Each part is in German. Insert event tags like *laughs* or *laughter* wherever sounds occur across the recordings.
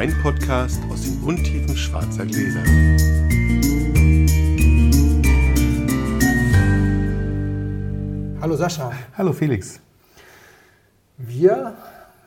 Weinpodcast aus den Untiefen schwarzer Gläser. Hallo Sascha. Hallo Felix. Wir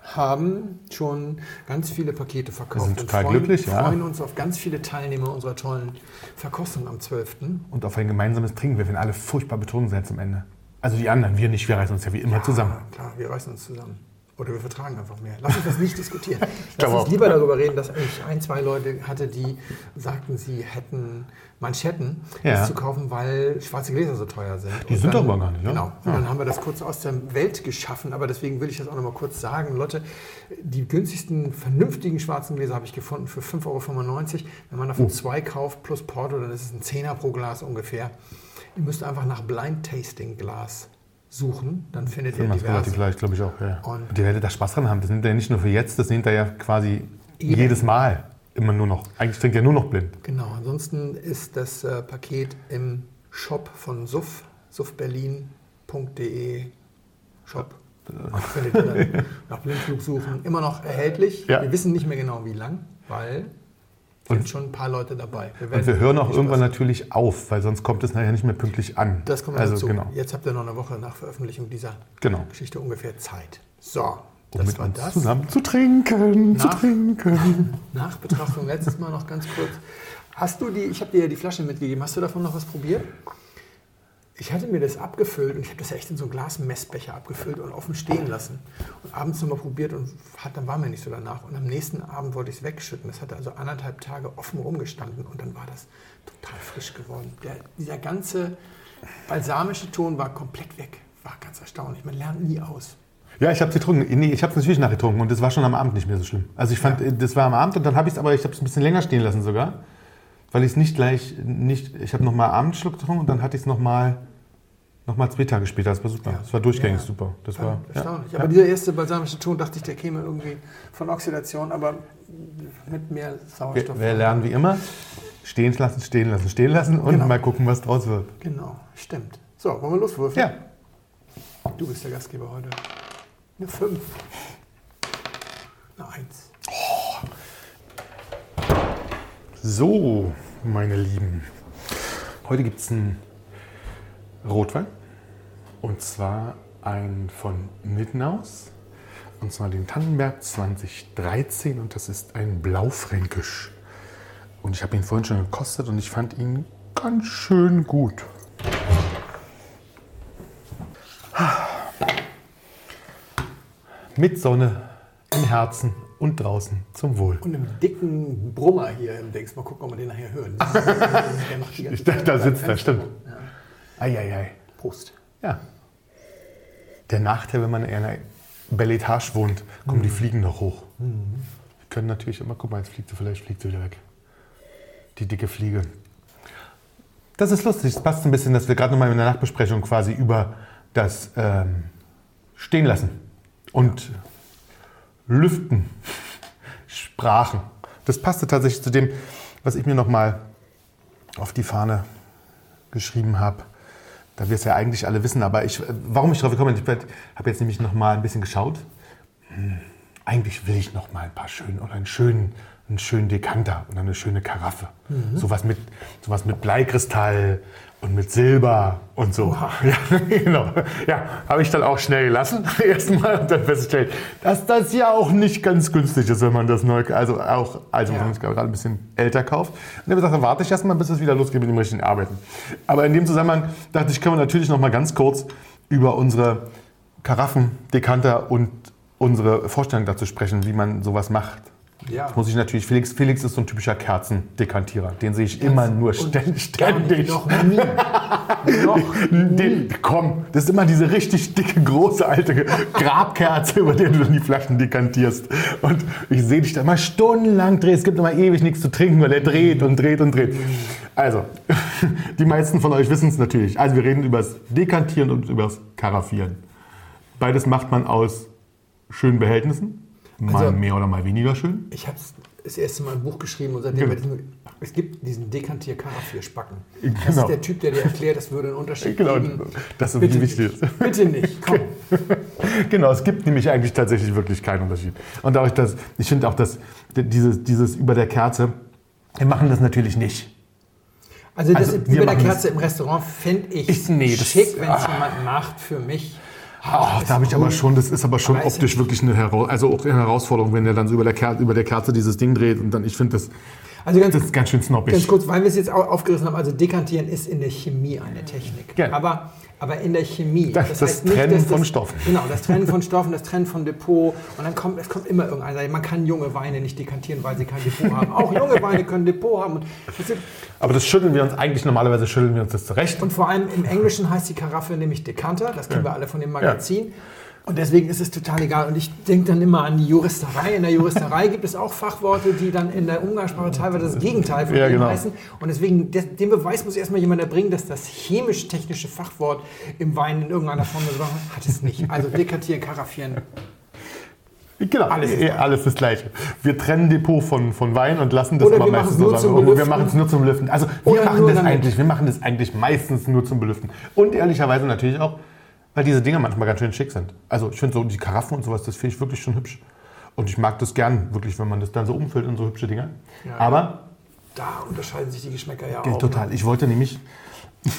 haben schon ganz viele Pakete verkauft. Wir sind total und freuen, glücklich, ja. freuen uns auf ganz viele Teilnehmer unserer tollen Verkostung am 12. Und auf ein gemeinsames Trinken. Wir werden alle furchtbar betrunken sein zum Ende. Also die anderen, wir nicht, wir reißen uns ja wie immer zusammen. Ja, klar, wir reißen uns zusammen. Oder wir vertragen einfach mehr. Lass uns das nicht diskutieren. *laughs* Lass uns lieber darüber reden, dass ich ein, zwei Leute hatte, die sagten, sie hätten Manschetten Ja. das zu kaufen, weil schwarze Gläser so teuer sind. Die Und sind dann, doch aber gar nicht, ja? Genau. Und dann haben wir das kurz aus der Welt geschaffen. Aber deswegen will ich das auch noch mal kurz sagen. Leute, die günstigsten, vernünftigen schwarzen Gläser habe ich gefunden für 5,95 Euro. Wenn man davon zwei kauft plus Porto, dann ist es ein Zehner pro Glas ungefähr. Ihr müsst einfach nach Blind Tasting Glas suchen. Dann findet ihr diverse. relativ leicht, glaube ich auch. Ja. Und- die werdet da Spaß dran haben. Das sind ja nicht nur für jetzt, das sind da ja quasi Eben. jedes Mal immer nur noch. Eigentlich trinkt er nur noch blind. Genau, ansonsten ist das äh, Paket im Shop von SUF, sufberlin.de Shop. Findet ihr dann nach Blindflug suchen. Immer noch erhältlich. Ja. Wir wissen nicht mehr genau, wie lang, weil sind schon ein paar Leute dabei. Und werden wir hören auch irgendwann Spaß- natürlich auf, weil sonst kommt es nachher nicht mehr pünktlich an. Das kommt also dazu. genau. Jetzt habt ihr noch eine Woche nach Veröffentlichung dieser Genau. Geschichte ungefähr Zeit. So, Um das mit war uns das. zusammen zu trinken, zu Nach- trinken. *laughs* Nachbetrachtung letztes Mal noch ganz kurz. Hast du die, ich habe dir ja die Flasche mitgegeben, hast du davon noch was probiert? Ich hatte mir das abgefüllt und ich habe das echt in so einen Glasmessbecher abgefüllt und offen stehen lassen. Und abends nochmal probiert und hat, dann war mir nicht so danach. Und am nächsten Abend wollte ich es wegschütten. Das hatte also anderthalb Tage offen rumgestanden und dann war das total frisch geworden. Der, dieser ganze balsamische Ton war komplett weg. War ganz erstaunlich. Man lernt nie aus. Ja, ich habe es getrunken. Nee, ich habe es natürlich nachgetrunken und das war schon am Abend nicht mehr so schlimm. Also ich fand, äh, das war am Abend und dann habe ich es aber, ich habe es ein bisschen länger stehen lassen sogar, weil ich es nicht gleich, nicht, ich habe nochmal Abendschluck getrunken und dann hatte ich es nochmal noch mal zwei Tage später. Das war super. Ja. Das war durchgängig Ja. super. Das War war, erstaunlich. Ja. Aber dieser erste balsamische Ton dachte ich, der käme irgendwie von Oxidation, aber mit mehr Sauerstoff. Wir, wir lernen wie immer, stehen lassen, stehen lassen, stehen lassen und Genau. mal gucken, was draus wird. Genau, stimmt. So, wollen wir loswürfeln? Ja. Du bist der Gastgeber heute. Eine 5. Eine 1. So, meine Lieben. Heute gibt es einen Rotwein. Und zwar einen von Nittenhaus. Und zwar den Tannenberg 2013. Und das ist ein Blaufränkisch. Und ich habe ihn vorhin schon gekostet und ich fand ihn ganz schön gut. Mit Sonne im Herzen und draußen zum Wohl. Und einem dicken Brummer hier im Dings. Mal gucken, ob wir den nachher hören. *laughs* Der macht die ganze Ich dachte, da Zeit sitzt er, stimmt. Ja. Eieiei. Prost. Ja. Der Nachteil, wenn man in einer Belle Etage wohnt, kommen die Fliegen noch hoch. Wir können natürlich immer, guck mal, jetzt fliegt sie, vielleicht fliegt sie wieder weg. Die dicke Fliege. Das ist lustig. Es passt ein bisschen, dass wir gerade nochmal in der Nachbesprechung quasi über das ähm, Stehen lassen und Lüften sprachen. Das passte tatsächlich zu dem, was ich mir nochmal auf die Fahne geschrieben habe. Da wir es ja eigentlich alle wissen, aber ich, warum ich drauf gekommen bin, ich habe jetzt nämlich noch mal ein bisschen geschaut. Hm, eigentlich will ich noch mal ein paar schönen oder einen schönen, einen schönen Dekanter und eine schöne Karaffe. Sowas mit, sowas mit Bleikristall und mit Silber und so. *laughs* Ja, genau. Ja, habe ich dann auch schnell gelassen. *laughs* Erstmal und dann festgestellt, dass das ja auch nicht ganz günstig ist, wenn man das neu, also auch, also wenn Ja. man es gerade ein bisschen älter kauft. Und dann habe ich gesagt, dann warte ich erstmal, bis es wieder losgeht mit dem richtigen Arbeiten. Aber in dem Zusammenhang dachte ich, können wir natürlich noch mal ganz kurz über unsere Karaffen, Dekanter und unsere Vorstellung dazu sprechen, wie man sowas macht. Ja. Jetzt muss ich natürlich, Felix, Felix ist so ein typischer Kerzendekantierer. Den sehe ich immer nur ständig. Ständig. noch nie. noch *laughs* Den, komm, das ist immer diese richtig dicke, große, alte Grabkerze, über der du dann die Flaschen dekantierst. Und ich sehe dich da immer stundenlang drehen. Es gibt immer ewig nichts zu trinken, weil er dreht und dreht und dreht. Also, *laughs* die meisten von euch wissen es natürlich. Also, wir reden über das Dekantieren und über das Karaffieren. Beides macht man aus schönen Behältnissen. Mal Also- mehr oder mal weniger schön. Ich habe das erste Mal ein Buch geschrieben und seitdem Genau. nur, es gibt diesen Dekantier Karaffier Spacken. Das Genau. ist der Typ, der dir erklärt, das würde einen Unterschied *laughs* Genau, geben. das ist Bitte wichtig nicht. Bitte nicht, komm. *laughs* genau, es gibt nämlich eigentlich tatsächlich wirklich keinen Unterschied. Und auch das, ich finde auch, dass dieses, dieses über der Kerze, wir machen das natürlich nicht. Also das Also, über der Kerze im Restaurant finde ich, Ich- nee, das- schick, wenn es ah. jemand macht für mich. Ist da habe ich aber schon, das ist aber schon Aber optisch wirklich eine, Hera also auch eine Herausforderung, wenn der dann so über der, Kerze, über der Kerze dieses Ding dreht und dann, ich finde das, Also ganz, das ist ganz schön snobbig. ganz kurz, weil wir es jetzt au- aufgerissen haben, also dekantieren ist in der Chemie eine Technik. Ja. Aber, aber in der Chemie. Das- das Trennen von Stoffen. Genau, das Trennen von *laughs* Stoffen, das Trennen von Depot. Und dann kommt, es kommt immer irgendeiner. Man kann junge Weine nicht dekantieren, weil sie kein Depot haben. Auch junge *laughs* Weine können Depot haben. Das aber das schütteln wir uns eigentlich, normalerweise schütteln wir uns das zurecht. und vor allem im Englischen heißt die Karaffe nämlich Dekanter. Das kennen wir alle von dem Magazin. Und deswegen ist es total egal. Und ich denke dann immer an die Juristerei. In der Juristerei gibt es auch Fachworte, die dann in der Umgangssprache teilweise das Gegenteil von Ja, dem genau. heißen. Und deswegen, des- den Beweis muss erstmal jemand erbringen, dass das chemisch-technische Fachwort im Wein in irgendeiner Form hat es nicht. Also dekantieren, karaffieren. Genau, Alles ist alles das Gleiche. Wir trennen Depot von, von Wein und lassen das Oder aber meistens nur so sein. Wir machen es nur zum Belüften. Also wir Oder machen das damit. eigentlich, wir machen das eigentlich meistens nur zum Belüften. Und ehrlicherweise natürlich auch, weil diese Dinger manchmal ganz schön schick sind. Also ich finde so die Karaffen und sowas, das finde ich wirklich schon hübsch. Und ich mag das gern, wirklich, wenn man das dann so umfüllt in so hübsche Dinger. Ja. Aber Da unterscheiden sich die Geschmäcker ja auch. total. Ich wollte nämlich. *laughs*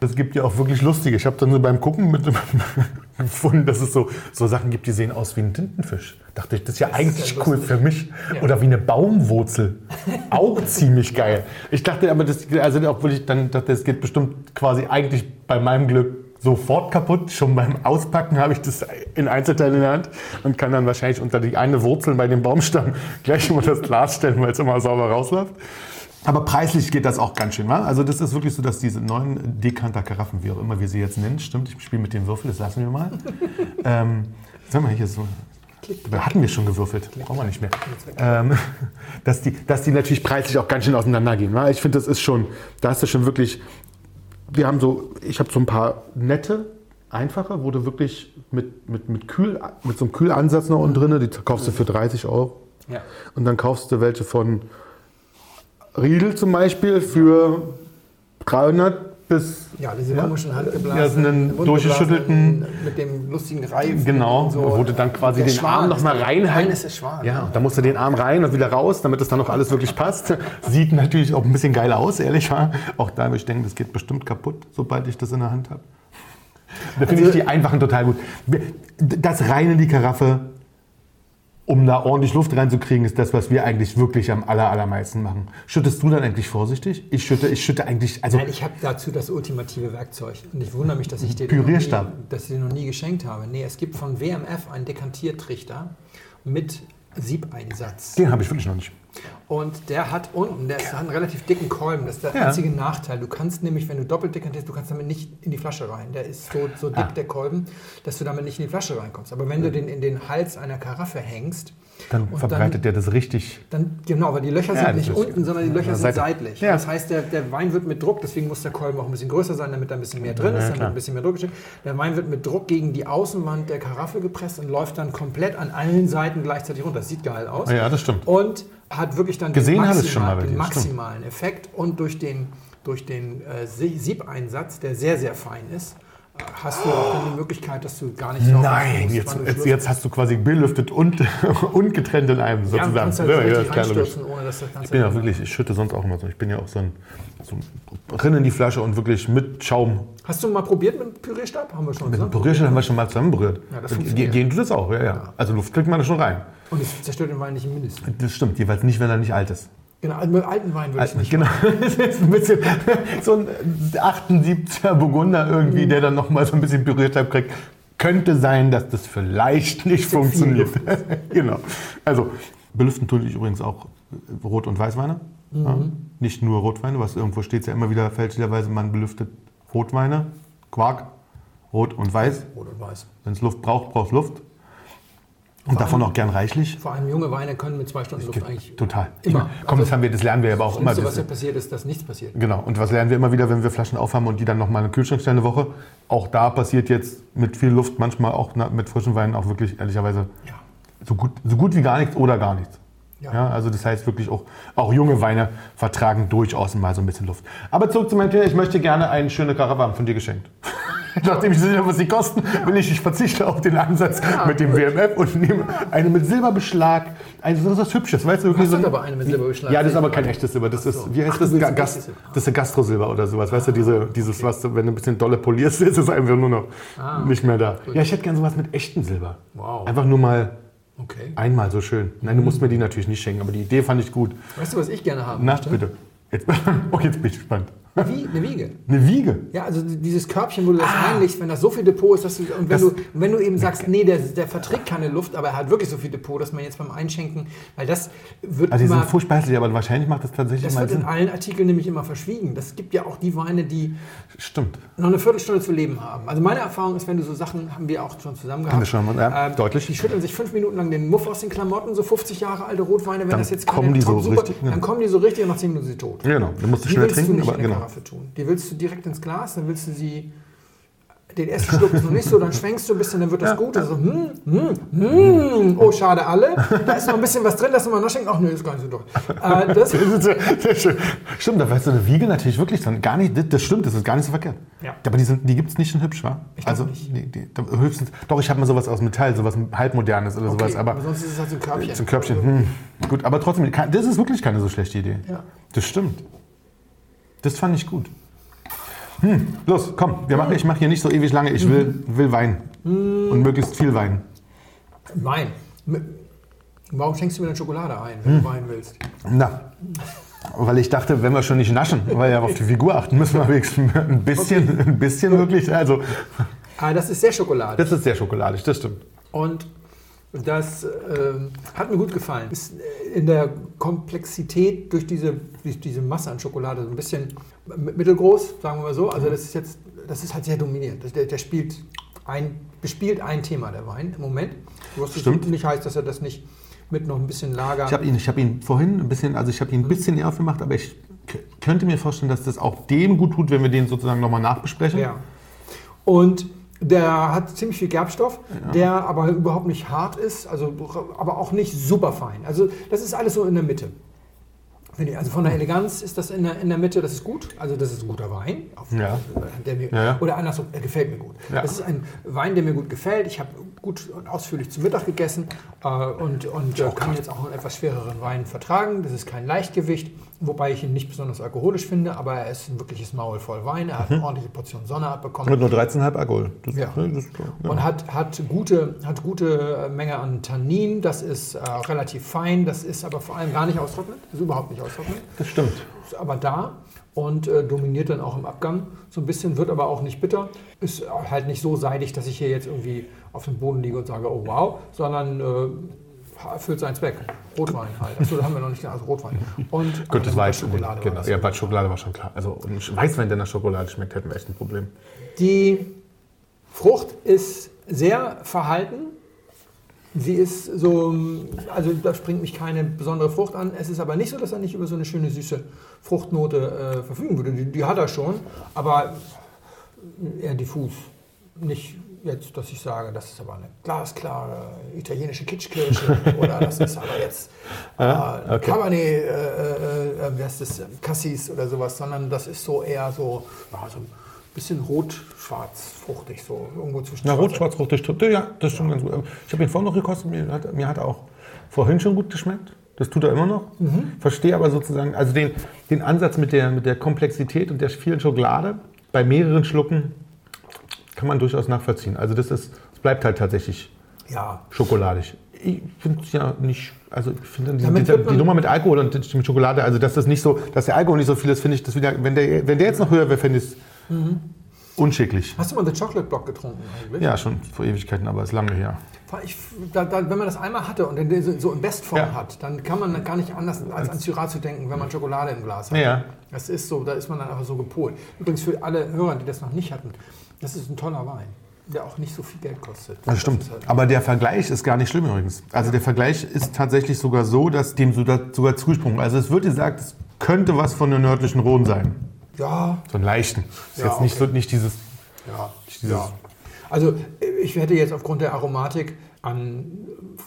Es gibt ja auch wirklich lustige. Ich habe dann so beim Gucken mit *laughs* gefunden, dass es so, so Sachen gibt, die sehen aus wie ein Tintenfisch. Dachte ich, das ist ja Das ist eigentlich ja cool für mich. Ja. Oder wie eine Baumwurzel. Auch *laughs* ziemlich geil. Ich dachte aber, das, also obwohl ich dann dachte, es geht bestimmt quasi eigentlich bei meinem Glück sofort kaputt. Schon beim Auspacken habe ich das in Einzelteilen in der Hand und kann dann wahrscheinlich unter die eine Wurzel bei dem Baumstamm *laughs* gleich immer das Glas stellen, weil es immer sauber rausläuft. Aber preislich geht das auch ganz schön. Wa? Also das ist wirklich so, dass diese neuen Dekanter-Karaffen, wie auch immer wir sie jetzt nennen, stimmt, ich spiele mit dem Würfel, das lassen wir mal. *laughs* ähm, sag mal, hier so. Da hatten wir schon gewürfelt, brauchen wir nicht mehr. Ähm, *laughs* dass, die, dass die natürlich preislich auch ganz schön auseinandergehen. Ich finde, das ist schon, da hast du schon wirklich, wir haben so, ich habe so ein paar nette, einfache, wo du wirklich mit, mit, mit, Kühl, mit so einem Kühlansatz noch unten drin, die kaufst du für 30 Euro. Ja. Und dann kaufst du welche von Riedel zum Beispiel für 300 bis. Ja, diese Ja. komischen Ja, handgeblasenen, durchgeschüttelten- mit dem lustigen Reifen. Genau, so. wo du dann quasi Der den Schwan Arm noch ist mal der- reinhalten- Nein, ist Schwan. Ja, da musst du den Arm rein und wieder raus, damit es dann noch alles wirklich passt. Sieht natürlich auch ein bisschen geil aus, ehrlich wahr. Auch da würde ich denken, das geht bestimmt kaputt, sobald ich das in der Hand habe. Da finde Also- ich die einfachen total gut. Das rein in die Karaffe, um da ordentlich Luft reinzukriegen, ist das, was wir eigentlich wirklich am aller, allermeisten machen. Schüttest du dann eigentlich vorsichtig? Ich schütte, ich schütte eigentlich, also Nein, ich habe dazu das ultimative Werkzeug. Und ich wundere mich, dass ich dir den nie, dass ich den noch nie geschenkt habe. Nee, es gibt von WMF einen Dekantiertrichter mit Siebeinsatz. den habe ich wirklich noch nicht. Und der hat unten, der hat einen relativ dicken Kolben. Das ist der Ja. einzige Nachteil. Du kannst nämlich, wenn du doppelt dekantierst, du kannst damit nicht in die Flasche rein. Der ist so, so dick, Ah. der Kolben, dass du damit nicht in die Flasche reinkommst. Aber wenn du den in den Hals einer Karaffe hängst, Dann Und verbreitet der das richtig. dann, genau, weil die Löcher Ja, sind nicht unten, sondern die Löcher Ja, sind seitlich. Das heißt, der, der Wein wird mit Druck, deswegen muss der Kolben auch ein bisschen größer sein, damit da ein bisschen mehr drin ist, damit ein bisschen mehr Druck entsteht. Der Wein wird mit Druck gegen die Außenwand der Karaffe gepresst und läuft dann komplett an allen Seiten gleichzeitig runter. Das sieht geil aus. Ja, das stimmt. Und hat wirklich dann Gesehen den, ich schon mal den maximalen Effekt und durch den, durch den äh, Sie- Siebeinsatz, der sehr, sehr fein ist, hast du auch dann die Möglichkeit, dass du gar nicht achten Nein, musst, jetzt, jetzt, jetzt hast du quasi belüftet und, *laughs* und getrennt in einem ja, sozusagen. kannst halt Ja, so ja, ohne dass das Ganze... Ich bin ja wirklich, ich schütte sonst auch immer so. Ich bin ja auch so ein, so drin in die Flasche und wirklich mit Schaum. Hast du mal probiert mit dem Pürierstab? Haben wir schon Mit Pürierstab haben wir schon mal zusammen berührt. Ja, das funktioniert. Gehen tut das auch, ja, ja. Also Luft kriegt man da schon rein. Und es zerstört den Wein nicht im Mindesten. Das stimmt, jeweils nicht, wenn er nicht alt ist. Genau, also mit alten Wein würde ich nicht. Genau, *laughs* das ist ein bisschen *laughs* so ein 78er Burgunder Mhm. irgendwie, der dann nochmal so ein bisschen Pürierstab kriegt. Könnte sein, dass das vielleicht nicht funktioniert. *laughs* genau. Also, belüften tue ich übrigens auch äh, Rot- und Weißweine. Mhm. Ja. Nicht nur Rotweine, was irgendwo steht ja immer wieder fälschlicherweise, man belüftet Rotweine, Quark, Rot und Weiß. Rot und Weiß. Wenn es Luft braucht, braucht es Luft. Und davon auch gern reichlich. Vor allem junge Weine können mit zwei Stunden Luft eigentlich. Total. Ich Immer. meine, komm, das, Also, haben wir, das lernen wir aber auch Das immer. Schlimmste, was Das- ja passiert ist, dass nichts passiert. Genau. Und was lernen wir immer wieder, wenn wir Flaschen aufhaben und die dann nochmal in den Kühlschrank stellen eine Woche? Auch da passiert jetzt mit viel Luft manchmal auch mit frischen Weinen auch wirklich ehrlicherweise Ja. so gut, so gut wie gar nichts oder gar nichts. Ja. Ja. also das heißt wirklich auch, auch junge Weine vertragen durchaus mal so ein bisschen Luft. Aber zurück zu meinem Thema. Ich möchte gerne eine schöne Karawane von dir geschenkt. *laughs* Nachdem ich sehe, was sie kosten, will ich, ich verzichte auf den Ansatz mit dem WMF und nehme eine mit Silberbeschlag. Also das ist was Hübsches, weißt du? Hast so ein- aber eine mit Silberbeschlag? Ja, das ist aber kein echtes Silber. Das ist, wie heißt Ach, das? Ga ein Gas, echtes Silber. das ist Gastrosilber oder sowas. Weißt du, diese, dieses, was du, wenn du ein bisschen dolle polierst, *laughs* ist es einfach nur noch nicht mehr da. Ja, ich hätte gern sowas mit echtem Silber. Wow. Einfach nur mal Okay. einmal so schön. Nein, du musst mir die natürlich nicht schenken, aber die Idee fand ich gut. Weißt du, was ich gerne haben Na, möchte? bitte. Jetzt, *laughs* oh, jetzt bin ich gespannt. Wie eine Wiege. Eine Wiege. Ja, also dieses Körbchen, wo du das reinlegst, wenn das so viel Depot ist, dass du, und wenn, Das- du, und wenn du eben sagst, nee, der, der verträgt keine Luft, aber er hat wirklich so viel Depot, dass man jetzt beim Einschenken, weil das wird Also die immer, sind furchtbar hässlich, aber wahrscheinlich macht das tatsächlich das wird in Sinn. allen Artikeln nämlich immer verschwiegen. Das gibt ja auch die Weine, die Stimmt. noch eine Viertelstunde zu leben haben. Also meine Erfahrung ist, wenn du so Sachen, haben wir auch schon zusammen gehabt. wir schon mal, ja, deutlich. Die schütteln sich fünf Minuten lang den Muff aus den Klamotten, so 50 Jahre alte Rotweine, wenn Dann das jetzt kommen die so richtig, ja. Dann kommen die so richtig und nach 10 Minuten sind sie tot. Genau, dann musst du Die schnell trinken, aber in genau. Karaffe tun. Die willst du direkt ins Glas, dann willst du sie. Den ersten Schluck ist noch nicht so, dann schwenkst du ein bisschen, dann wird das gut. Also, hm, hm, hm, oh, schade alle. Da ist noch ein bisschen was drin, lass uns mal nachschenken. Ach, nö, ist gar nicht so durch. Äh, das, Das. Stimmt, da weißt du eine Wiege natürlich wirklich dann gar nicht. Das, das stimmt, das ist gar nicht so verkehrt. Ja. Aber die, sind- die gibt es nicht in hübsch, wa? Ich also, nicht. Die, da, höchstens. Doch, ich habe mal sowas aus Metall, sowas halbmodernes oder sowas. okay, Aber aber sonst ist es halt so ein Körbchen. so ein Körbchen, hm, gut. Aber trotzdem, das ist wirklich keine so schlechte Idee. Ja. Das stimmt. Das fand ich gut. Hm, los, komm, wir machen, ich mache hier nicht so ewig lange. Ich will, will Wein. Und möglichst viel Wein. Wein. Warum schenkst du mir dann Schokolade ein, wenn Hm. du Wein willst? Na, weil ich dachte, wenn wir schon nicht naschen, weil wir auf die Figur achten, müssen wir wenigstens ein bisschen, ein bisschen wirklich. Also, Ah, das ist sehr Schokolade. das ist sehr schokoladisch, das stimmt. Und das ähm, hat mir gut gefallen. Ist äh, in der Komplexität durch diese, durch diese Masse an Schokolade so ein bisschen mittelgroß, sagen wir mal so. Also das ist jetzt, das ist halt sehr dominierend. Das- Der, der spielt ein, bespielt ein Thema, der Wein im Moment. Was Stimmt. nicht heißt, dass er das nicht mit noch ein bisschen Lager. Ich habe ihn, ich hab ihn vorhin ein bisschen, also ich habe ihn ein bisschen näher aufgemacht, aber ich könnte mir vorstellen, dass das auch dem gut tut, wenn wir den sozusagen nochmal nachbesprechen. Ja. Und der hat ziemlich viel Gerbstoff, der aber überhaupt nicht hart ist, also, aber auch nicht super fein. Also das ist alles so in der Mitte. Also von der Eleganz ist das in der, in der Mitte, das ist gut. Also das ist ein guter Wein. Ja. Der mir, Ja, ja. Oder andersrum, er gefällt mir gut. Ja. Das ist ein Wein, der mir gut gefällt. Ich habe gut und ausführlich zu Mittag gegessen äh, und, und äh, kann jetzt auch einen etwas schwereren Wein vertragen. Das ist kein Leichtgewicht, wobei ich ihn nicht besonders alkoholisch finde, aber er ist ein wirkliches Maul voll Wein. Er hat eine ordentliche Portion Sonne abbekommen. Mit nur 13,5 Alkohol. Das, Ja. ne, das, ja. Und hat, hat, gute, hat gute äh, Menge an Tannin, das ist äh, relativ fein, das ist aber vor allem gar nicht austrocknend, ist überhaupt nicht austrocknend, das stimmt. ist aber da und äh, dominiert dann auch im Abgang so ein bisschen, wird aber auch nicht bitter, ist halt nicht so seidig, dass ich hier jetzt irgendwie auf dem Boden liege und sage, oh wow, sondern äh, erfüllt seinen Zweck. Rotwein halt. Achso, da haben wir noch nicht also Rotwein. Und Gut, das war jetzt Schokolade. Genau. Ja, bei Schokolade war schon klar. Also und Weißwein, der nach Schokolade schmeckt, hätten wir echt ein Problem. Die Frucht ist sehr verhalten. Sie ist so, also da springt mich keine besondere Frucht an. Es ist aber nicht so, dass er nicht über so eine schöne süße Fruchtnote äh, verfügen würde. Die, die hat er schon, aber eher diffus. Nicht jetzt, dass ich sage, das ist aber eine glasklare italienische Kitschkirsche *laughs* oder das ist aber jetzt äh, okay. Cabernet, äh, äh, äh, wie heißt das, Cassis oder sowas, sondern das ist so eher so, ja, so ein bisschen rot-schwarz fruchtig, so irgendwo zwischen Na, schwarz- Rot-Schwarz-Frucht, das stimmt. Ja, das stimmt ganz gut. Ich habe ihn vorhin noch gekostet, mir hat, mir hat er auch vorhin schon gut geschmeckt. Das tut er immer noch. Verstehe aber sozusagen, also den, den Ansatz mit der, mit der Komplexität und der vielen Schokolade bei mehreren Schlucken kann man durchaus nachvollziehen. Also das ist, es bleibt halt tatsächlich Ja, schokoladig. Ich finde es ja nicht, also ich finde die, die, die Nummer mit Alkohol und mit Schokolade, also dass das nicht so, dass der Alkohol nicht so viel ist, finde ich das wieder, wenn der, wenn der jetzt noch höher wäre, fände ich es unschicklich. Hast du mal den Chocolate Block getrunken eigentlich? Ja, schon vor Ewigkeiten, aber ist lange her. Ich, da, da, wenn man das einmal hatte und den so so in Bestform Ja. hat, dann kann man gar nicht anders als an Syrah zu denken, wenn man Schokolade im Glas hat. Ja. Das ist so, da ist man dann einfach so gepolt. Übrigens für alle Hörer, die das noch nicht hatten, das ist ein toller Wein, der auch nicht so viel Geld kostet. Das stimmt. ist halt- Aber der Vergleich ist gar nicht schlimm übrigens. Also der Vergleich ist tatsächlich sogar so, dass dem sogar, zugesprungen. Also es wird gesagt, es könnte was von der nördlichen Rhone sein. ja, So einen leichten. Ist Ja, jetzt nicht, okay. so, nicht dieses. Ja, dieses- ja. Also ich hätte jetzt aufgrund der Aromatik an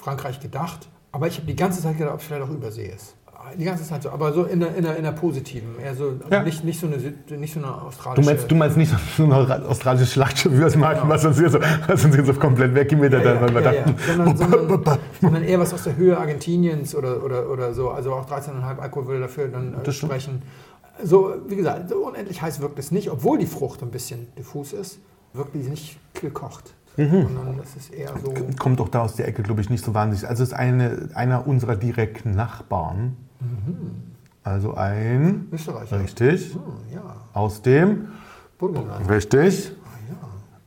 Frankreich gedacht, aber ich habe die ganze Zeit gedacht, ob es vielleicht auch Übersee ist. Die ganze Zeit so, aber so in der, in der, in der positiven, eher so, also Ja. nicht, nicht, so eine, nicht so eine Du australische. meinst, du meinst nicht so ein australisches Schlachtschiff, wie wir es machen, Genau. was uns hier so, was uns hier so komplett weggemäht hat, ja, ja, weil wir ja, ja. dachten, Sondern, sondern, sondern eher was aus der Höhe Argentiniens oder, oder, oder so. Also auch 13,5 Alkohol würde dafür dann äh, sprechen. So, wie gesagt, so unendlich heiß wirkt es nicht, obwohl die Frucht ein bisschen diffus ist, wirkt die nicht gekocht. Mhm. Sondern das ist eher so. kommt auch da aus der Ecke, glaube ich, nicht so wahnsinnig. Also es ist eine, einer unserer direkten Nachbarn. Also ein, Österreicher. richtig, Hm, ja, aus dem, Burgenland. richtig. Ah, ja.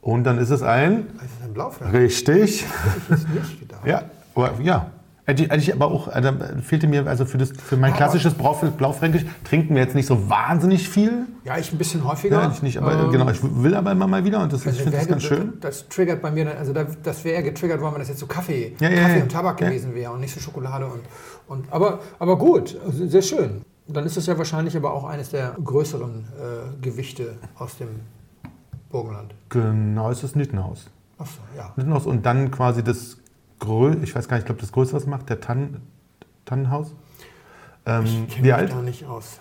Und dann ist es ein, ist ein richtig. Hätte ich jetzt nicht gedacht. *laughs* Ja, aber, ja. Hätte ich, hätte ich aber auch, da fehlte mir, also für, das, für mein Aber- klassisches Blauf- Blaufränkisch trinken wir jetzt nicht so wahnsinnig viel. Ja, ich ein bisschen häufiger. Ja, ich nicht, aber Ähm, genau, ich will aber immer mal wieder und das, ich Also finde das ganz schön. Das triggert bei mir, dann- also da- das wäre getriggert worden, wenn das jetzt so Kaffee, Ja, Kaffee ja. und Tabak gewesen wäre und nicht so Schokolade und, und aber, aber gut, also sehr schön. Dann ist das ja wahrscheinlich aber auch eines der größeren äh, Gewichte aus dem Burgenland. Genau, es ist Nittenhaus. Achso, ja. Nittenhaus und dann quasi das ich weiß gar nicht, ich glaube, das größte, was macht, der Tann Tannenhaus. Ähm, Ich kenne mich alt? da nicht aus.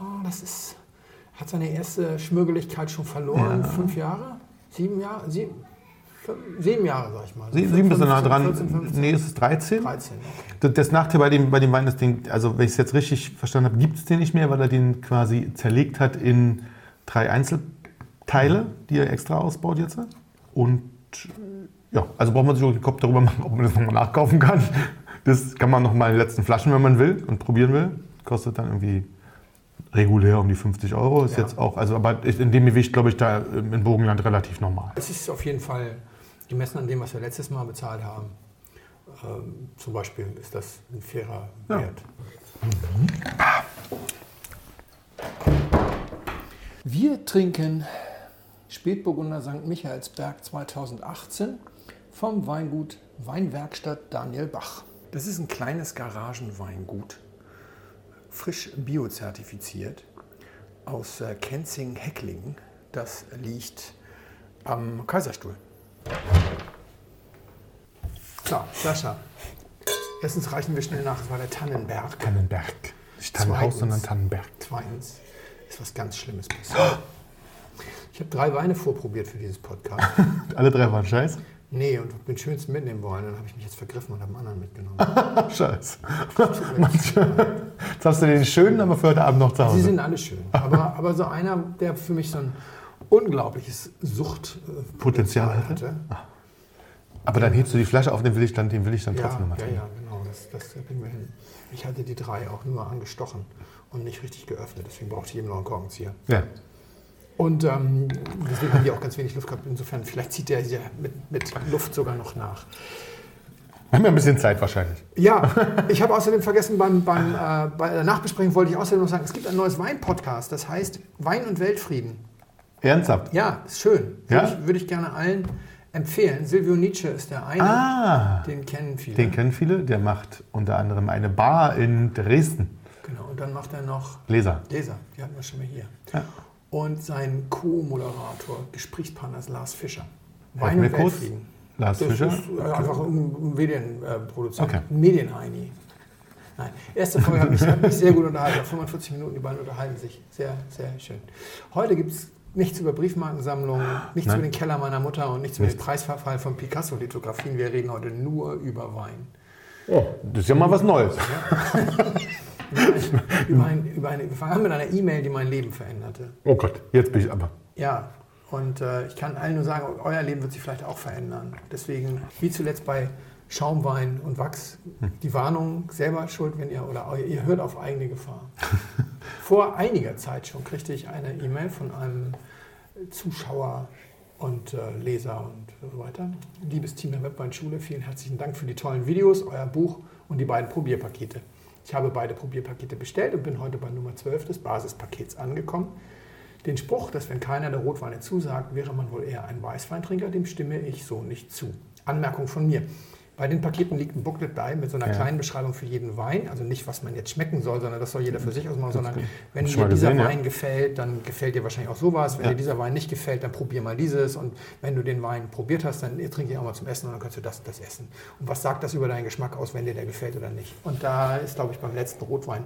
Oh, das ist, hat seine erste Schmürgeligkeit schon verloren. Ja. Fünf Jahre? Sieben Jahre? Sieben, sieben Jahre, sag ich mal. Sie- Sieben bist du nah 15, dran. 14, 15, Nee, ist es 13? 13. Okay. Das- Nachteil bei dem, bei dem Wein, das Ding, also wenn ich es jetzt richtig verstanden habe, gibt es den nicht mehr, weil er den quasi zerlegt hat in drei Einzelteile, die er extra ausbaut jetzt. Und ja, also braucht man sich auch den Kopf darüber machen, *laughs* ob man das nochmal nachkaufen kann. Das kann man nochmal in den letzten Flaschen, wenn man will und probieren will. Kostet dann irgendwie regulär um die 50 Euro. Ist Ja. jetzt auch, also aber in dem Gewicht, glaube ich, da in Burgenland relativ normal. Es ist auf jeden Fall gemessen an dem, was wir letztes Mal bezahlt haben. Ähm, zum Beispiel ist das ein fairer Ja. Wert. Wir trinken Spätburgunder St. Michaelsberg 2018 vom Weingut Weinwerkstatt Daniel Bach. Das ist ein kleines Garagenweingut, frisch biozertifiziert aus äh, Kenzing-Hecklingen. Das liegt am Kaiserstuhl. So, Sascha. Erstens reichen wir schnell nach, es war der Tannenberg. Tannenberg. Nicht Tannenhaus, sondern Tannenberg. Zweitens ist was ganz Schlimmes passiert. Ich habe drei Weine vorprobiert für dieses Podcast. *laughs* Alle drei waren scheiß. Nee, und den schönsten mitnehmen wollen. Dann habe ich mich jetzt vergriffen und habe einen anderen mitgenommen. *laughs* Scheiß. Jetzt hast du den schönen, aber für heute Abend noch zu Sie Hause. sind alle schön. Aber, aber so einer, der für mich so ein unglaubliches Suchtpotenzial Potenzial hatte. Aber dann hebst du die Flasche auf, den will ich dann, den will ich dann Ja, trotzdem nochmal ja, trinken. ja, genau. Das, das kriegen wir hin. Ich hatte die drei auch nur angestochen und nicht richtig geöffnet. Deswegen brauchte ich eben noch einen Korkenzieher. Ja. Und ähm, deswegen haben die auch ganz wenig Luft gehabt. Insofern, vielleicht zieht der ja mit, mit Luft sogar noch nach. Wir haben ja ein bisschen Zeit wahrscheinlich. Ja, ich habe außerdem vergessen, beim, beim, äh, bei der Nachbesprechung wollte ich außerdem noch sagen, es gibt ein neues Wein-Podcast, das heißt Wein und Weltfrieden. Ernsthaft? Ja, ist schön. Ja? Würde, ich, würde ich gerne allen empfehlen. Silvio Nietzsche ist der eine, Ah, den kennen viele. den kennen viele. Der macht unter anderem eine Bar in Dresden. Genau, und dann macht er noch Leser. Leser, die hatten wir schon mal hier. Ja. Und sein Co-Moderator, Gesprächspartner ist Lars Fischer. Wir kurz. Weltfrieden. Lars Das Fischer. ist äh, einfach ein Medienproduzent, Okay. ein Medienheini. Nein, erste Folge hat mich, hat mich sehr gut unterhalten. Nach 45 Minuten, die beiden unterhalten sich. Sehr, sehr schön. Heute gibt es nichts über Briefmarkensammlungen, nichts Nein. über den Keller meiner Mutter und nichts über den Nichts. Preisverfall von Picasso-Lithografien. Wir reden heute nur über Wein. Oh, das ist ja mal was Neues. *laughs* *laughs* Über ein, über eine, wir fangen an mit einer E-Mail, die mein Leben veränderte. Oh Gott, jetzt bin ich aber. Ja, und äh, ich kann allen nur sagen, euer Leben wird sich vielleicht auch verändern. Deswegen, wie zuletzt bei Schaumwein und Wachs, die Warnung selber schuld, wenn ihr oder ihr hört auf eigene Gefahr. *laughs* Vor einiger Zeit schon kriegte ich eine E-Mail von einem Zuschauer und äh, Leser und so weiter. Liebes Team der Webweinschule, vielen herzlichen Dank für die tollen Videos, euer Buch und die beiden Probierpakete. Ich habe beide Probierpakete bestellt und bin heute bei Nummer 12 des Basispakets angekommen. Den Spruch, dass wenn keiner der Rotweine zusagt, wäre man wohl eher ein Weißweintrinker, dem stimme ich so nicht zu. Anmerkung von mir. Bei den Paketen liegt ein Booklet bei mit so einer Ja. kleinen Beschreibung für jeden Wein. Also nicht, was man jetzt schmecken soll, sondern das soll jeder für sich ausmachen, sondern wenn dir dieser gesehen, ja. Wein gefällt, dann gefällt dir wahrscheinlich auch sowas. Wenn Ja. dir dieser Wein nicht gefällt, dann probier mal dieses. Und wenn du den Wein probiert hast, dann trink ihn auch mal zum Essen und dann kannst du das und das essen. Und was sagt das über deinen Geschmack aus, wenn dir der gefällt oder nicht? Und da ist, glaube ich, beim letzten Rotwein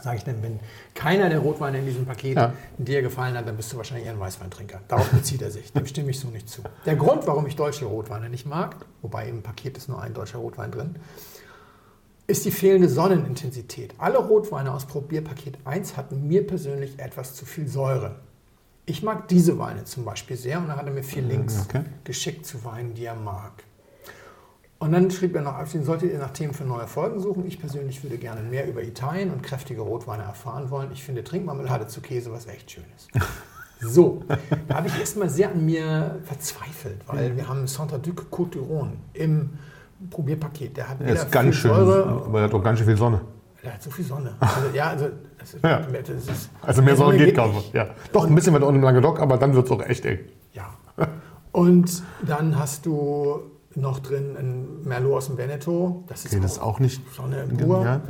sage ich dann, wenn keiner der Rotweine in diesem Paket Ja. dir gefallen hat, dann bist du wahrscheinlich eher ein Weißweintrinker. Darauf bezieht er sich. Dem stimme ich so nicht zu. Der Grund, warum ich deutsche Rotweine nicht mag, wobei im Paket ist nur ein deutscher Rotwein drin, ist die fehlende Sonnenintensität. Alle Rotweine aus Probierpaket 1 hatten mir persönlich etwas zu viel Säure. Ich mag diese Weine zum Beispiel sehr und da hat er mir vier Links okay. geschickt zu Weinen, die er mag. Und dann schrieb er noch abschließend, solltet ihr nach Themen für neue Folgen suchen. Ich persönlich würde gerne mehr über Italien und kräftige Rotweine erfahren wollen. Ich finde Trinkmarmelade zu Käse was echt Schönes. *laughs* So, da habe ich erstmal sehr an mir verzweifelt, weil wir haben Saint-Duc Côte d'Iron im Probierpaket. Der hat weder ist ganz schön, Säure, aber er hat auch ganz schön viel Sonne. der hat so viel Sonne. Also, ja, also, das ist, Ja. das ist, Also mehr Sonne geht kaum. nicht. Ja. Doch, ein bisschen weiter unten im Languedoc, aber dann wird es auch echt eng. Ja. Und dann hast du noch drin ein Merlot aus dem Veneto. Das ist Okay, das ist auch nicht. Sonne pur. Ja.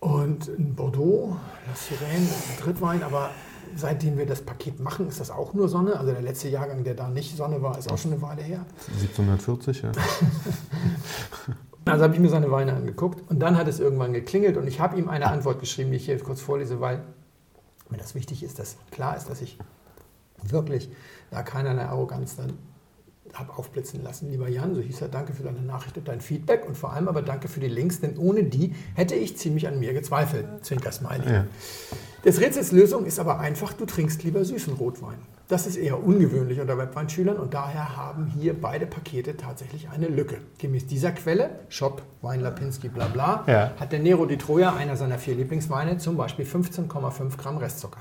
Und ein Bordeaux, La Sirène, das ist ein Drittwein, aber seitdem wir das Paket machen, ist das auch nur Sonne. Also der letzte Jahrgang, der da nicht Sonne war, ist auch schon eine Weile her. 1740, ja. *laughs* Also habe ich mir seine Weine angeguckt und dann hat es irgendwann geklingelt und ich habe ihm eine Antwort geschrieben, die ich hier kurz vorlese, weil mir das wichtig ist, dass klar ist, dass ich wirklich da keinerlei Arroganz dann habe aufblitzen lassen. Lieber Jan, so hieß er, danke für deine Nachricht und dein Feedback und vor allem aber danke für die Links, denn ohne die hätte ich ziemlich an mir gezweifelt. Zwinker Smiley. Ja. Das Rätsels Lösung ist aber einfach, du trinkst lieber süßen Rotwein. Das ist eher ungewöhnlich unter Webweinschülern und daher haben hier beide Pakete tatsächlich eine Lücke. Gemäß dieser Quelle, Shop, Wein Lapinski, bla bla, Ja. hat der Nero di Troja, einer seiner vier Lieblingsweine, zum Beispiel 15,5 Gramm Restzucker.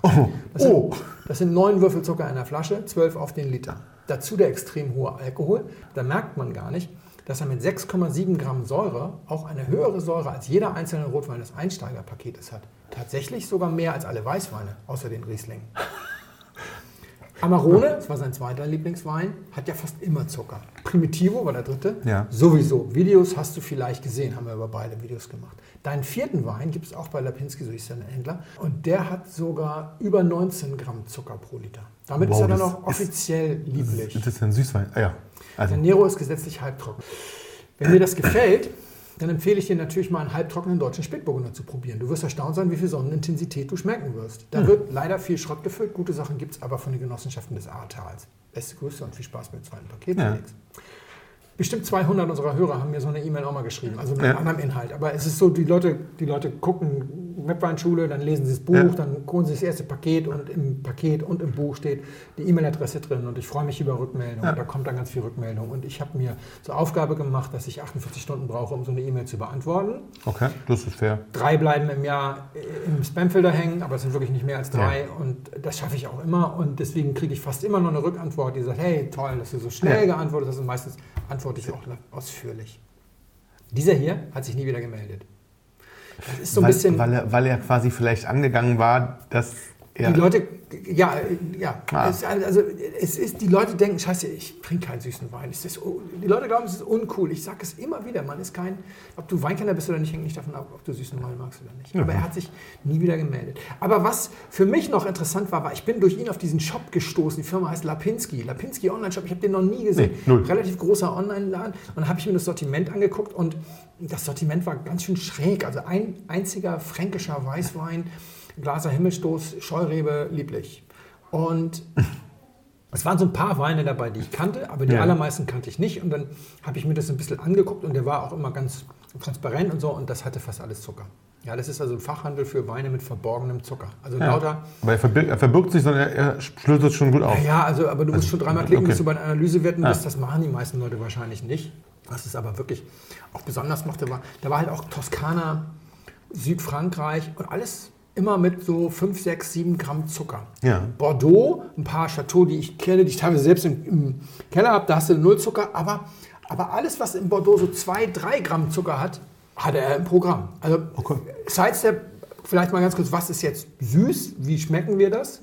Das, Oh. sind, das sind neun Würfel Zucker in einer Flasche, 12 auf den Liter. Dazu der extrem hohe Alkohol. Da merkt man gar nicht, dass er mit 6,7 Gramm Säure auch eine höhere Säure als jeder einzelne Rotwein des Einsteigerpaketes hat. Tatsächlich sogar mehr als alle Weißweine, außer den Riesling. *laughs* Amarone, das war sein zweiter Lieblingswein, hat ja fast immer Zucker. Primitivo war der dritte. Ja. Sowieso. Videos hast du vielleicht gesehen, haben wir über beide Videos gemacht. Deinen vierten Wein gibt es auch bei Lapinski, so hieß der Händler. Und der hat sogar über 19 Gramm Zucker pro Liter. Damit Wow, ist er dann auch offiziell lieblich. Ist das ein Süßwein? Ah, ja. Also, Der Nero ist gesetzlich halbtrocken. Wenn dir das gefällt, dann empfehle ich dir natürlich mal einen halbtrockenen deutschen Spätburgunder zu probieren. Du wirst erstaunt sein, wie viel Sonnenintensität du schmecken wirst. Da wird leider viel Schrott gefüllt. Gute Sachen gibt es aber von den Genossenschaften des Ahrtals. Beste Grüße und viel Spaß mit dem zweiten Paket. Ja. Bestimmt 200 unserer Hörer haben mir so eine E-Mail auch mal geschrieben, also mit Ja. einem anderen Inhalt. Aber es ist so, die Leute, die Leute gucken Webweinschule, dann lesen sie das Buch, Ja. dann holen sie das erste Paket und im Paket und im Buch steht die E-Mail-Adresse drin und ich freue mich über Rückmeldungen. Ja. Da kommt dann ganz viel Rückmeldung. Und ich habe mir zur Aufgabe gemacht, dass ich 48 Stunden brauche, um so eine E-Mail zu beantworten. okay, das ist fair. Drei bleiben im Jahr im Spamfilter hängen, aber es sind wirklich nicht mehr als drei. Und das schaffe ich auch immer. Und deswegen kriege ich fast immer noch eine Rückantwort, die sagt, hey, toll, dass du so schnell geantwortet hast. Und meistens antworte ich auch ausführlich. Dieser hier hat sich nie wieder gemeldet. Das ist so ein weil, bisschen... Weil er, weil er quasi vielleicht angegangen war, dass er. Die Leute, ja, äh, ja. Ah. Es, also es ist, die Leute denken, scheiße, ich trinke keinen süßen Wein. Es ist, die Leute glauben, es ist uncool. Ich sage es immer wieder, man ist kein, ob du Weinkenner bist oder nicht, hängt nicht davon ab, ob du süßen Wein magst oder nicht. Aber er hat sich nie wieder gemeldet. Aber was für mich noch interessant war, war, ich bin durch ihn auf diesen Shop gestoßen. Die Firma heißt Lapinski. Lapinski Online-Shop, ich habe den noch nie gesehen. Nee, null. Relativ großer Online-Laden. Und dann habe ich mir das Sortiment angeguckt und das Sortiment war ganz schön schräg. Also ein einziger fränkischer Weißwein, Glaser Himmelstoß, Scheurebe, lieblich. Und es waren so ein paar Weine dabei, die ich kannte, aber die Ja. allermeisten kannte ich nicht. Und dann habe ich mir das ein bisschen angeguckt und der war auch immer ganz transparent und so und das hatte fast alles Zucker. Ja, das ist also ein Fachhandel für Weine mit verborgenem Zucker. Also ja. lauter Aber er verbirgt, er verbirgt sich, sondern er, er schlüsselt schon gut auf. ja, also, aber du musst schon dreimal klicken, okay. bis du bei den Analysewerten Ah. bist. Das machen die meisten Leute wahrscheinlich nicht. Was es aber wirklich auch besonders machte, war, da war halt auch Toskana, Südfrankreich und alles immer mit so 5, 6, 7 Gramm Zucker. Ja. Bordeaux, ein paar Chateaux, die ich kenne, die ich teilweise selbst im, im Keller habe, da hast du null Zucker, aber, aber alles, was in Bordeaux so 2, 3 Gramm Zucker hat, hat er im Programm. Also Okay. Sidestep, vielleicht mal ganz kurz, was ist jetzt süß? Wie schmecken wir das?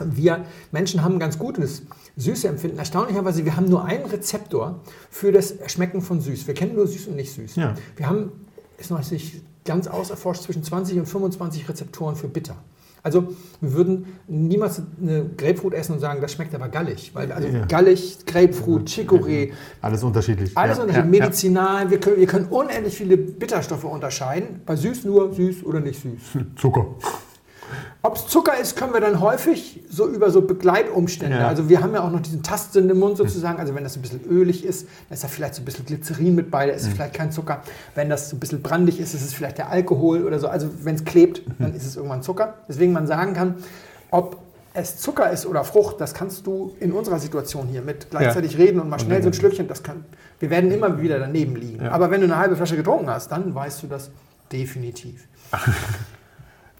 Wir Menschen haben ein ganz gutes Süßeempfinden. Erstaunlicherweise, wir haben nur einen Rezeptor für das Schmecken von süß. Wir kennen nur süß und nicht süß. Ja. Wir haben, ist noch nicht ganz auserforscht, zwischen 20 und 25 Rezeptoren für bitter. Also wir würden niemals eine Grapefruit essen und sagen, das schmeckt aber gallig. Weil also Ja. gallig, Grapefruit, Chicorée, Alles unterschiedlich. alles ja, unterschiedlich. ja, Medizinal, wir, können, wir können unendlich viele Bitterstoffe unterscheiden. Bei süß nur süß oder nicht süß. Zucker. Ob es Zucker ist, können wir dann häufig so über so Begleitumstände. Ja. Also wir haben ja auch noch diesen Tastsinn im Mund sozusagen. Also wenn das ein bisschen ölig ist, dann ist da vielleicht so ein bisschen Glycerin mit bei, da ist es vielleicht kein Zucker. Wenn das so ein bisschen brandig ist, ist es vielleicht der Alkohol oder so. Also wenn es klebt, dann ist es irgendwann Zucker. Deswegen man sagen kann, ob es Zucker ist oder Frucht, das kannst du in unserer Situation hier mit gleichzeitig reden und mal schnell so ein Schlückchen, das kann, wir werden immer wieder daneben liegen. Ja. Aber wenn du eine halbe Flasche getrunken hast, dann weißt du das definitiv. *laughs*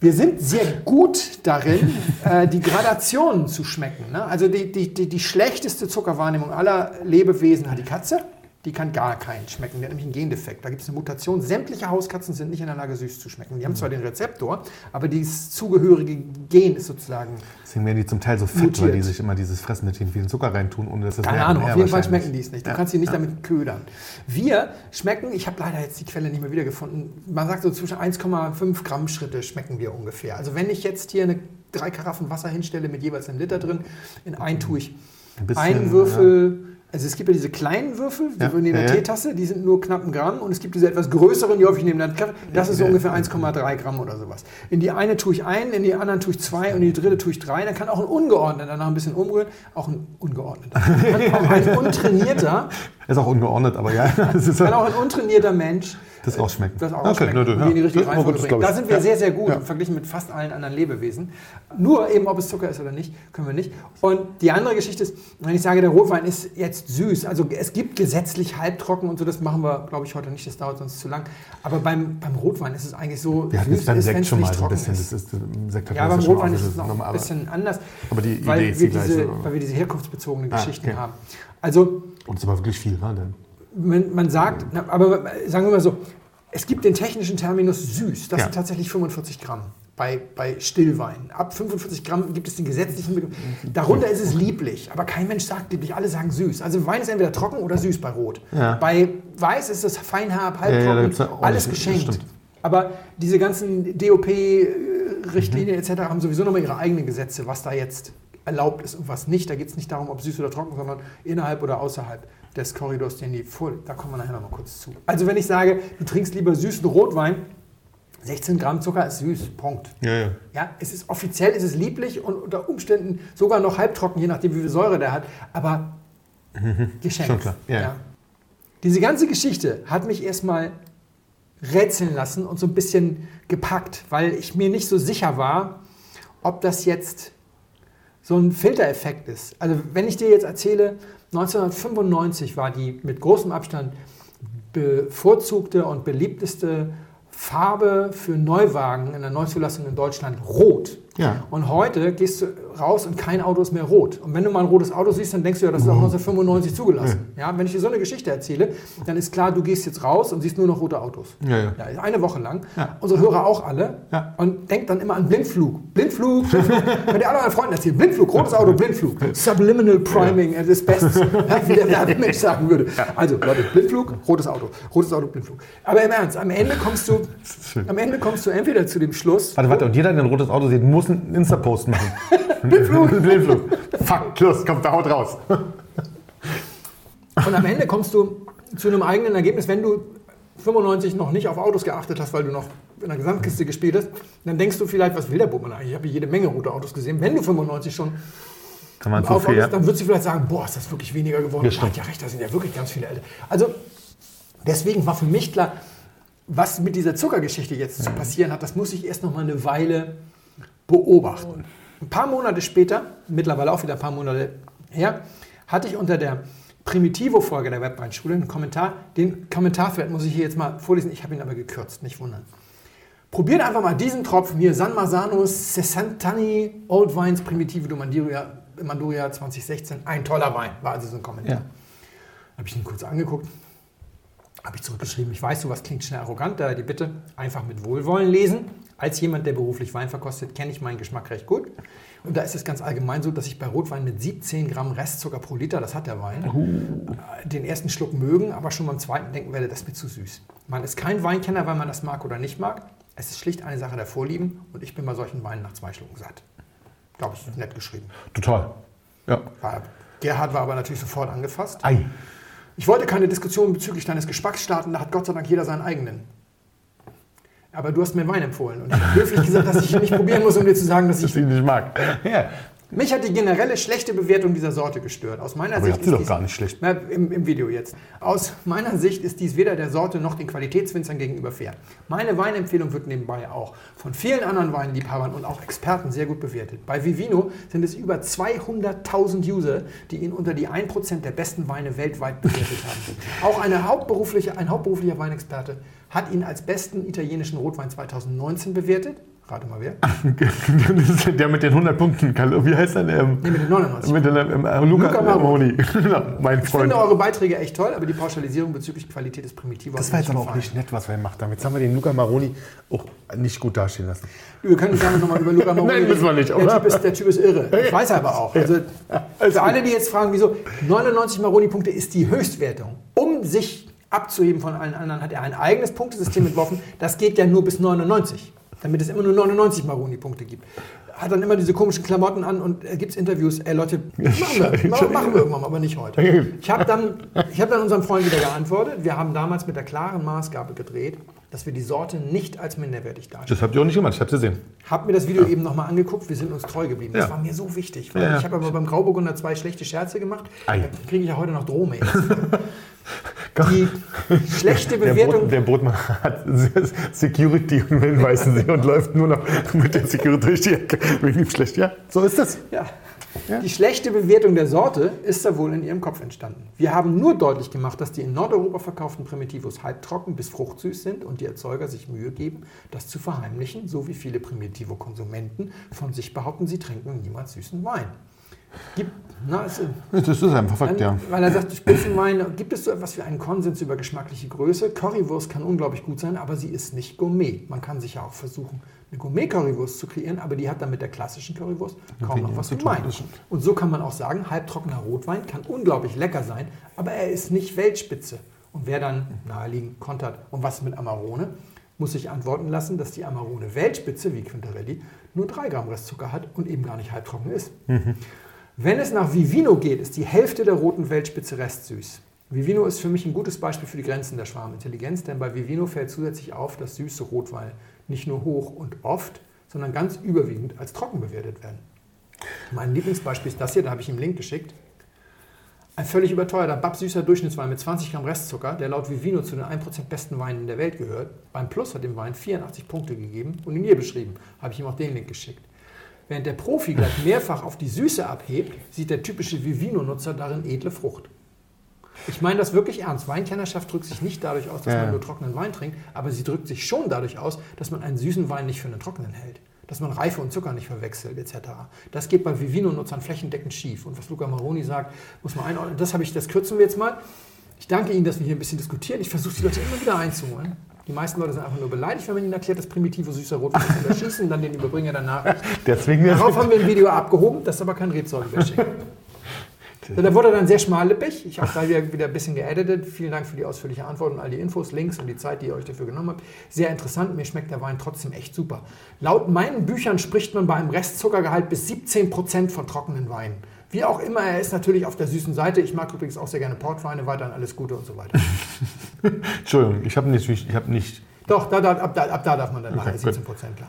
Wir sind sehr gut darin, *laughs* äh, die Gradationen zu schmecken. Ne? Also die, die, die, die schlechteste Zuckerwahrnehmung aller Lebewesen hat die Katze. Die kann gar keinen schmecken. Die hat nämlich einen Gendefekt. Da gibt es eine Mutation. Sämtliche Hauskatzen sind nicht in der Lage, süß zu schmecken. Die haben zwar den Rezeptor, aber dieses zugehörige Gen ist sozusagen. Deswegen werden die zum Teil so fett, Mutiert. weil die sich immer dieses Fressen mit den vielen Zucker reintun, ohne dass das Keine. Ahnung, Ja, auf jeden Fall schmecken die es nicht. Du Ja. kannst sie nicht damit ködern. Wir schmecken, ich habe leider jetzt die Quelle nicht mehr wiedergefunden, man sagt so zwischen 1,5 Gramm Schritte schmecken wir ungefähr. Also wenn ich jetzt hier eine, drei Karaffen Wasser hinstelle mit jeweils einem Liter drin, in einen tue ich Ein Würfel. Also es gibt ja diese kleinen Würfel, die Ja, in der ja, ja. Teetasse, die sind nur knapp ein Gramm. Und es gibt diese etwas größeren, die häufig neben der Kaffee. Das ist so ungefähr 1,3 Gramm oder sowas. In die eine tue ich ein, in die anderen tue ich zwei und in die dritte tue ich drei. Dann kann auch ein ungeordneter danach ein bisschen umrühren. Auch ein ungeordneter. Kann auch ein *laughs* untrainierter, Ist auch ungeordnet, aber ja. *laughs* Das ist, kann auch ein untrainierter Mensch das auch schmecken. das auch Okay, und ja. in die richtige Ja, gut. Da sind wir Ja. sehr, sehr gut Ja. verglichen mit fast allen anderen Lebewesen. Nur eben, ob es Zucker ist oder nicht, können wir nicht. Und die andere Geschichte ist, wenn ich sage, der Rotwein ist jetzt süß, also es gibt gesetzlich halbtrocken und so, das machen wir, glaube ich, heute nicht, das dauert sonst zu lang. Aber beim, beim Rotwein ist es eigentlich so, Wir süß jetzt beim Sekt schon mal nicht so ein trocken bisschen. ist. Das ist, im Sekt Ja, beim Rotwein ist es noch ein bisschen anders, aber die Idee weil, ist wir die diese, weil wir diese herkunftsbezogenen Ah, Geschichten okay. haben. Also Und es ist aber wirklich viel, ne? Denn man, man sagt, na, aber sagen wir mal so, es gibt den technischen Terminus süß. Das Ja. sind tatsächlich 45 Gramm bei, bei Stillwein. Ab 45 Gramm gibt es den gesetzlichen Begriff. Darunter ist es lieblich, aber kein Mensch sagt lieblich. Alle sagen süß. Also Wein ist entweder trocken oder süß bei Rot. Ja. Bei Weiß ist es feinherb, halbtrocken, ja alles geschenkt. Aber diese ganzen DOP-Richtlinien etc. haben sowieso nochmal ihre eigenen Gesetze, was da jetzt erlaubt ist und was nicht. Da geht es nicht darum, ob süß oder trocken, sondern innerhalb oder außerhalb des Korridors, den die vorliegt. Da kommen wir nachher nochmal kurz zu. Also wenn ich sage, du trinkst lieber süßen Rotwein, 16 Gramm Zucker ist süß, Punkt. ja, ja. Ja, es ist offiziell, es ist lieblich und unter Umständen sogar noch halbtrocken, je nachdem, wie viel Säure der hat. Aber geschenkt. Schon klar, ja. Diese ganze Geschichte hat mich erstmal rätseln lassen und so ein bisschen gepackt, weil ich mir nicht so sicher war, ob das jetzt so ein Filtereffekt ist. Also wenn ich dir jetzt erzähle, 1995 war die mit großem Abstand bevorzugte und beliebteste Farbe für Neuwagen in der Neuzulassung in Deutschland rot. Ja. Und heute gehst du raus und kein Auto ist mehr rot. Und wenn du mal ein rotes Auto siehst, dann denkst du ja, das ist auch 1995 zugelassen. Ja, wenn ich dir so eine Geschichte erzähle, dann ist klar, du gehst jetzt raus und siehst nur noch rote Autos. Ja, ja. Ja, eine Woche lang. Ja. Unsere Hörer auch alle. Ja. Und denkt dann immer an Blindflug. Blindflug, *laughs* Blindflug. Könnt ihr alle euren Freunden erzählen. Blindflug, rotes Auto, Blindflug. Subliminal Priming des Bestes, *laughs* ja, wie der Werbemensch *laughs* sagen würde. Also, Leute, Blindflug, rotes Auto. Rotes Auto, Blindflug. Aber im Ernst, am Ende kommst du, am Ende kommst du entweder zu dem Schluss, Warte, warte, und jeder, der ein rotes Auto sieht, muss einen Insta-Post machen. Blindflug. *laughs* Blindflug. Fuck, los, kommt da, haut raus. Und am Ende kommst du zu einem eigenen Ergebnis, wenn du 95 noch nicht auf Autos geachtet hast, weil du noch in der Gesamtkiste gespielt hast, dann denkst du vielleicht, was will der Bummel eigentlich? Ich habe jede Menge rote Autos gesehen. Wenn du 95 schon Kann man auf viel, Autos, dann würdest du vielleicht sagen, boah, ist das wirklich weniger geworden. Ja, stimmt. ja recht, da sind ja wirklich ganz viele älter. Also deswegen war für mich klar, was mit dieser Zuckergeschichte jetzt zu passieren hat, das muss ich erst noch mal eine Weile beobachten. Ein paar Monate später, mittlerweile auch wieder ein paar Monate her, hatte ich unter der Primitivo-Folge der Webweinschule einen Kommentar. Den Kommentarthread muss ich hier jetzt mal vorlesen. Ich habe ihn aber gekürzt, nicht wundern. Probiert einfach mal diesen Tropfen hier, San Marzano Sessantani Old Wines Primitivo de Manduria, Manduria 2016. Ein toller Wein, war also so ein Kommentar. Ja. Habe ich ihn kurz angeguckt, habe ich zurückgeschrieben, ich weiß, sowas klingt schnell arrogant, da die Bitte einfach mit Wohlwollen lesen. Als jemand, der beruflich Wein verkostet, kenne ich meinen Geschmack recht gut. Und da ist es ganz allgemein so, dass ich bei Rotwein mit 17 Gramm Restzucker pro Liter, das hat der Wein, den ersten Schluck mögen, aber schon beim zweiten denken werde, das ist mir zu süß. Man ist kein Weinkenner, weil man das mag oder nicht mag. Es ist schlicht eine Sache der Vorlieben und ich bin bei solchen Weinen nach zwei Schlucken satt. Glaube ich, nett geschrieben. Total. Ja. Gerhard war aber natürlich sofort angefasst. Ei. Ich wollte keine Diskussion bezüglich deines Geschmacks starten, da hat Gott sei Dank jeder seinen eigenen. Aber du hast mir Wein empfohlen und ich habe höflich gesagt, dass ich ihn nicht probieren muss, um dir zu sagen, dass Das ich. ich nicht mag. Ja. Mich hat die generelle schlechte Bewertung dieser Sorte gestört. Aus meiner Aber Sicht habt sie doch dies- gar nicht schlecht. Na, im, Im Video jetzt. Aus meiner Sicht ist dies weder der Sorte noch den Qualitätswinzern gegenüber fair. Meine Weinempfehlung wird nebenbei auch von vielen anderen Weinliebhabern und auch Experten sehr gut bewertet. Bei Vivino sind es über 200.000 User, die ihn unter die 1% der besten Weine weltweit bewertet haben. Auch eine hauptberufliche, ein hauptberuflicher Weinexperte hat ihn als besten italienischen Rotwein 2019 bewertet. Rate mal wer. *laughs* Der mit den 100 Punkten. Wie heißt der? Ähm, Nee, mit den 99. mit den, ähm, äh, Luca, Luca Maroni. Genau, *laughs* mein Ich Freund. finde eure Beiträge echt toll, aber die Pauschalisierung bezüglich Qualität ist primitiv. Das war jetzt aber auch nicht nett, was wir gemacht haben. Jetzt haben wir den Luca Maroni auch nicht gut dastehen lassen. Wir können gerne nochmal über Luca *laughs* Maroni Nein, müssen wir nicht, Der oder? typ, ist, der typ ist irre. Ich weiß aber auch. Also, für alle, die jetzt fragen, wieso 99 Maroni-Punkte ist die Höchstwertung. Um sich abzuheben von allen anderen, hat er ein eigenes Punktesystem entworfen. Das geht ja nur bis 99, damit es immer nur 99 Maroni-Punkte gibt. Hat dann immer diese komischen Klamotten an und äh, gibt es Interviews. Ey Leute, *laughs* machen wir, machen machen wir irgendwann mal, aber nicht heute. Ich habe dann, ich hab dann unserem Freund wieder geantwortet. Wir haben damals mit der klaren Maßgabe gedreht, dass wir die Sorte nicht als minderwertig darstellen. Das habt ihr auch nicht gemacht, ich hab's gesehen. Hab mir das Video eben nochmal angeguckt, wir sind uns treu geblieben. Das Ja. war mir so wichtig. Weil Ja, ja. Ich habe aber beim Grauburgunder zwei schlechte Scherze gemacht. Ei. Da kriege ich ja heute noch Drohmails. *laughs* Die schlechte Der, Bewertung. Brot, der Brotmann hat Security und will weißen See und läuft nur noch mit der Security durch die Ecke. Wegen schlecht. Ja, so ist das. Ja. Die schlechte Bewertung der Sorte ist da wohl in ihrem Kopf entstanden. Wir haben nur deutlich gemacht, dass die in Nordeuropa verkauften Primitivos halbtrocken bis fruchtsüß sind und die Erzeuger sich Mühe geben, das zu verheimlichen, so wie viele Primitivo-Konsumenten von sich behaupten, sie trinken niemals süßen Wein. Gibt, na, es, Das ist einfach Fakt, ja. weil er sagt, Spitzenwein, gibt es so etwas wie einen Konsens über geschmackliche Größe? Currywurst kann unglaublich gut sein, aber sie ist nicht Gourmet. Man kann sich ja auch versuchen, eine Gourmet-Currywurst zu kreieren, aber die hat dann mit der klassischen Currywurst kaum noch was zu tun, gemein. Und so kann man auch sagen, halbtrockener Rotwein kann unglaublich lecker sein, aber er ist nicht Weltspitze. Und wer dann naheliegend kontert, und was mit Amarone, muss sich antworten lassen, dass die Amarone Weltspitze, wie Quintarelli, nur 3 Gramm Restzucker hat und eben gar nicht halbtrocken ist. Wenn es nach Vivino geht, ist die Hälfte der roten Weltspitze restsüß. Vivino ist für mich ein gutes Beispiel für die Grenzen der Schwarmintelligenz, denn bei Vivino fällt zusätzlich auf, dass süße Rotweine nicht nur hoch und oft, sondern ganz überwiegend als trocken bewertet werden. Mein Lieblingsbeispiel ist das hier, da habe ich ihm einen Link geschickt. Ein völlig überteuerter, babsüßer Durchschnittswein mit 20 Gramm Restzucker, der laut Vivino zu den 1% besten Weinen der Welt gehört. Beim Plus hat dem Wein 84 Punkte gegeben und ihn hier beschrieben. Habe ich ihm auch den Link geschickt. Während der Profi gleich mehrfach auf die Süße abhebt, sieht der typische Vivino-Nutzer darin edle Frucht. Ich meine das wirklich ernst. Weinkennerschaft drückt sich nicht dadurch aus, dass Ja. man nur trockenen Wein trinkt, aber sie drückt sich schon dadurch aus, dass man einen süßen Wein nicht für einen trockenen hält. Dass man Reife und Zucker nicht verwechselt, etc. Das geht bei Vivino-Nutzern flächendeckend schief. Und was Luca Maroni sagt, muss man einordnen. Das, habe ich, das kürzen wir jetzt mal. Ich danke Ihnen, dass wir hier ein bisschen diskutieren. Ich versuche die Leute immer wieder einzuholen. Die meisten Leute sind einfach nur beleidigt, wenn man ihnen erklärt, dass primitive süßer Rotwein ist. Und erschießen dann den Überbringer danach. Darauf haben wir ein Video abgehoben, das ist aber kein Rebsorge-Bashing. So, Da wurde dann sehr schmallippig. Ich habe da wieder, ein bisschen geeditet. Vielen Dank für die ausführliche Antwort und all die Infos, Links und die Zeit, die ihr euch dafür genommen habt. Sehr interessant. Mir schmeckt der Wein trotzdem echt super. Laut meinen Büchern spricht man bei einem Restzuckergehalt bis 17% von trockenen Weinen. Wie auch immer, er ist natürlich auf der süßen Seite. Ich mag übrigens auch sehr gerne Portweine. Weiterhin alles Gute und so weiter. *laughs* Entschuldigung, ich habe nicht, ich habe nicht. Doch, da, da, ab, da, ab da darf man dann lachen, Okay, 17 Prozent klar.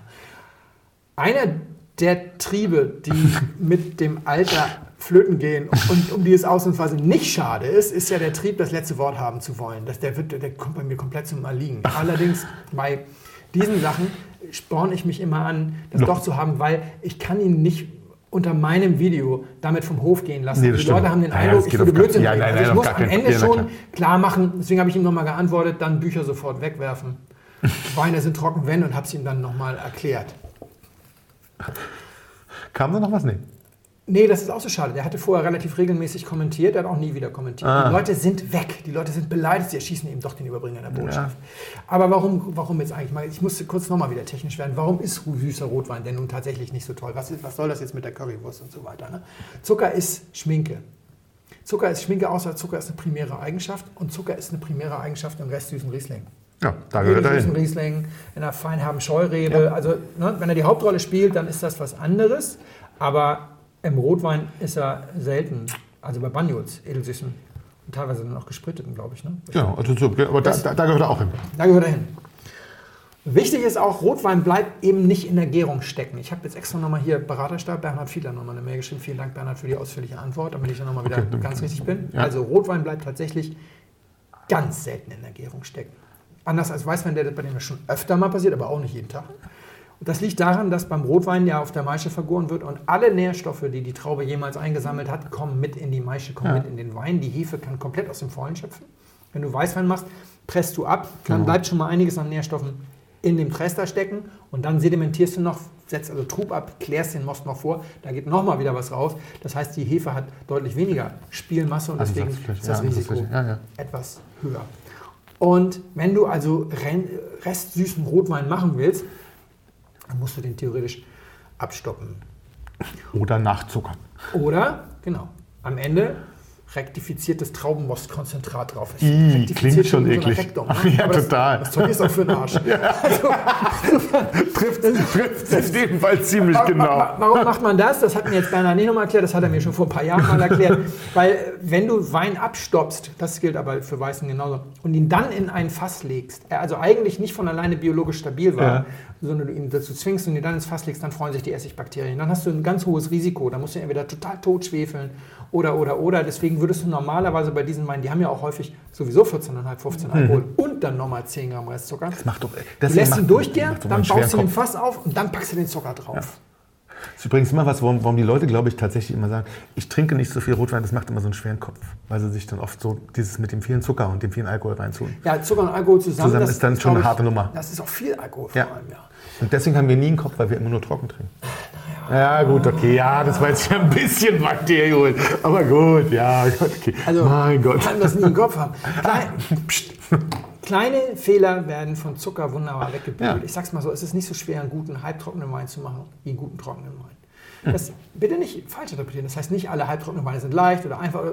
Einer der Triebe, die mit dem Alter flöten gehen und um die es ausnahmsweise nicht schade ist, ist ja der Trieb, das letzte Wort haben zu wollen. Das, der, wird, der kommt bei mir komplett zum Erliegen. Allerdings bei diesen Sachen sporne ich mich immer an, das doch zu haben, weil ich kann ihn nicht unter meinem Video damit vom Hof gehen lassen. Nee, die stimmt. Leute haben den Ja, ja, Eindruck, das ich würde Blödsinn ja, nein, Also ich muss am Ende ja, schon klar. klar machen, deswegen habe ich ihm nochmal geantwortet, dann Bücher sofort wegwerfen. *laughs* Weine sind trocken, wenn, und habe es ihm dann nochmal erklärt. Kam da noch was? Nee. Nee, das ist auch so schade. Der hatte vorher relativ regelmäßig kommentiert, der hat auch nie wieder kommentiert. Ah. Die Leute sind weg, die Leute sind beleidigt, sie erschießen eben doch den Überbringer der Botschaft. Aber warum, warum jetzt eigentlich mal, ich musste kurz nochmal wieder technisch werden, warum ist süßer Rotwein denn nun tatsächlich nicht so toll? Was, ist, was soll das jetzt mit der Currywurst und so weiter? Ne? Zucker ist Schminke. Zucker ist Schminke, außer Zucker ist eine primäre Eigenschaft und Zucker ist eine primäre Eigenschaft im restsüßen Riesling. Ja, da gehört er hin. Riesling, in einer feinherben Scheurebe. Also, ne, wenn er die Hauptrolle spielt, dann ist das was anderes. Aber im Rotwein ist er selten. Also bei Banyuls, edelsüßen. Und teilweise dann auch gespritteten, glaube ich. Ne? Genau, also so, aber da, Das- da, da gehört er auch hin. Da gehört er hin. Wichtig ist auch, Rotwein bleibt eben nicht in der Gärung stecken. Ich habe jetzt extra nochmal hier Beraterstab, Bernhard Fiedler nochmal eine Mail geschrieben. Vielen Dank, Bernhard, für die ausführliche Antwort, damit ich dann nochmal wieder Okay, danke. ganz richtig bin. Ja. Also Rotwein bleibt tatsächlich ganz selten in der Gärung stecken. Anders als Weißwein, der das bei dem schon öfter mal passiert, aber auch nicht jeden Tag. Und das liegt daran, dass beim Rotwein ja auf der Maische vergoren wird und alle Nährstoffe, die die Traube jemals eingesammelt hat, kommen mit in die Maische, kommen Ja. mit in den Wein. Die Hefe kann komplett aus dem Vollen schöpfen. Wenn du Weißwein machst, presst du ab, dann Genau. bleibt schon mal einiges an Nährstoffen in dem Trester stecken und dann sedimentierst du noch, setzt also Trub ab, klärst den Most noch vor, da geht nochmal wieder was raus. Das heißt, die Hefe hat deutlich weniger Spielmasse und deswegen Ansatzfläche, ist das ja, Risiko ja, ja. etwas höher. Und wenn du also restsüßen Rotwein machen willst, dann musst du den theoretisch abstoppen. Oder nachzuckern. Oder, genau, am Ende rektifiziertes Traubenmostkonzentrat drauf. Ih, rektifiziert klingt schon eklig. Rektum, *laughs* Ja, Aber das, total. Das Zeug ist auch für den Arsch. *laughs* Also, *laughs* Trifft, trifft es jedenfalls ziemlich Wa- genau. wa- Warum macht man das? Das hat mir jetzt Bernhard nicht nochmal erklärt, das hat er mir schon vor ein paar Jahren mal erklärt. Weil äh, wenn du Wein abstoppst, das gilt aber für Weißen genauso, und ihn dann in ein Fass legst, er also eigentlich nicht von alleine biologisch stabil war, Ja. sondern du ihn dazu zwingst und ihn dann ins Fass legst, dann freuen sich die Essigbakterien. Dann hast du ein ganz hohes Risiko. Da musst du entweder total tot schwefeln oder, oder, oder. Deswegen würdest du normalerweise bei diesen Weinen, die haben ja auch häufig sowieso 14,5, 15 Alkohol und dann nochmal 10 Gramm Restzucker. Das macht doch, Du lässt ihn durchgären, doch dann baust du den. Fass auf und dann packst du den Zucker drauf. Das ist übrigens immer was, warum, warum die Leute, glaube ich, tatsächlich immer sagen, ich trinke nicht so viel Rotwein, das macht immer so einen schweren Kopf. Weil sie sich dann oft so dieses mit dem vielen Zucker und dem vielen Alkohol reintun. Ja, Zucker und Alkohol zusammen. Zusammen das ist dann schon eine harte Nummer. Das ist auch viel Alkohol Ja. vor allem, ja. Und deswegen haben wir nie einen Kopf, weil wir immer nur trocken trinken. Ja, gut, okay, ja, das war jetzt ja ein bisschen weit hergeholt. Aber gut, ja, okay. Also, mein Gott. kann das nie im Kopf haben. *laughs* Klein, Psst. Kleine Fehler werden von Zucker wunderbar weggebügelt. Ja. Ich sag's mal so, es ist nicht so schwer, einen guten halbtrockenen Wein zu machen, wie einen guten trockenen Wein. Das bitte nicht falsch interpretieren. Das heißt nicht, alle halbtrockenen Weine sind leicht oder einfach.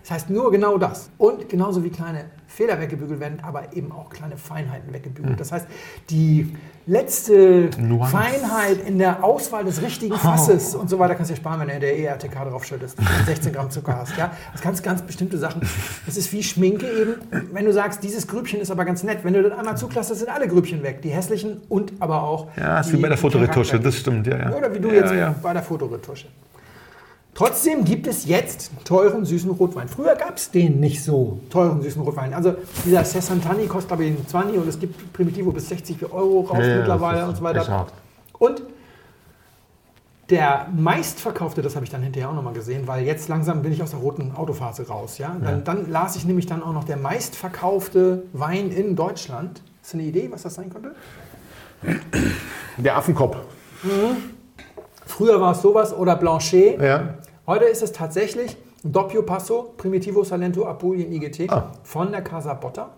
Das heißt nur genau das. Und genauso wie kleine Fehler weggebügelt werden, aber eben auch kleine Feinheiten weggebügelt. Das heißt, die letzte Nuance. Feinheit in der Auswahl des richtigen Fasses und so weiter kannst du dir sparen, wenn du der ERTK drauf schüttest und 16 Gramm Zucker hast. Ja? Das ganz, ganz bestimmte Sachen. Das ist wie Schminke eben. Wenn du sagst, dieses Grübchen ist aber ganz nett, wenn du das einmal zuklassest, sind alle Grübchen weg. Die hässlichen und aber auch. Ja, ist die wie bei der Fotoretusche, das stimmt, ja, ja. Oder wie du ja, jetzt Ja. bei der Fotoretusche. Trotzdem gibt es jetzt teuren, süßen Rotwein. Früher gab es den nicht so, teuren, süßen Rotwein. Also dieser Sessantani kostet, glaube ich, 20 und es gibt Primitivo bis 60 Euro raus Ja, ja, mittlerweile ist und so weiter. Und der meistverkaufte, das habe ich dann hinterher auch nochmal gesehen, weil jetzt langsam bin ich aus der roten Autophase raus. Ja? Dann, dann las ich nämlich dann auch noch der meistverkaufte Wein in Deutschland. Du eine Idee, was das sein könnte? Der Affenkopf. Früher war es sowas oder Blanchet. Ja. Heute ist es tatsächlich Doppio Passo Primitivo Salento Apulien IGT Ah. von der Casa Botta.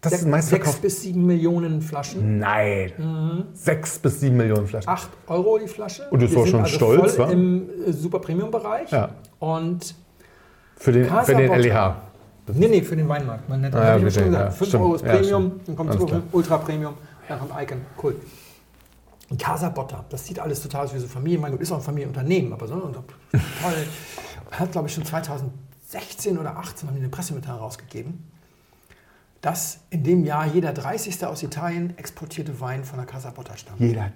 Das ist Sech- ein Sechs bis sieben Millionen Flaschen. Nein. Sechs bis sieben Millionen Flaschen. 8 Euro die Flasche. Und das war schon also stolz, voll wa? im äh, Super Premium Bereich. Ja. Und Für den, Casa für den Botta. LEH. Nee, nee, für den Weinmarkt. Man nennt Ah, das, ja, ich ja schon ja, gesagt. 5 stimmt. Euro ist Ja, Premium, stimmt. dann kommt. Ultra Premium, dann kommt Icon. Cool. Und Casa Botta, das sieht alles total aus wie so Familie. Mein Gott, ist auch ein Familienunternehmen, aber so und toll. Hat, glaube ich, schon 2016 oder 18 haben die eine Pressemitteilung rausgegeben, dass in dem Jahr jeder 30. aus Italien exportierte Wein von der Casa Botta stammt. Jeder.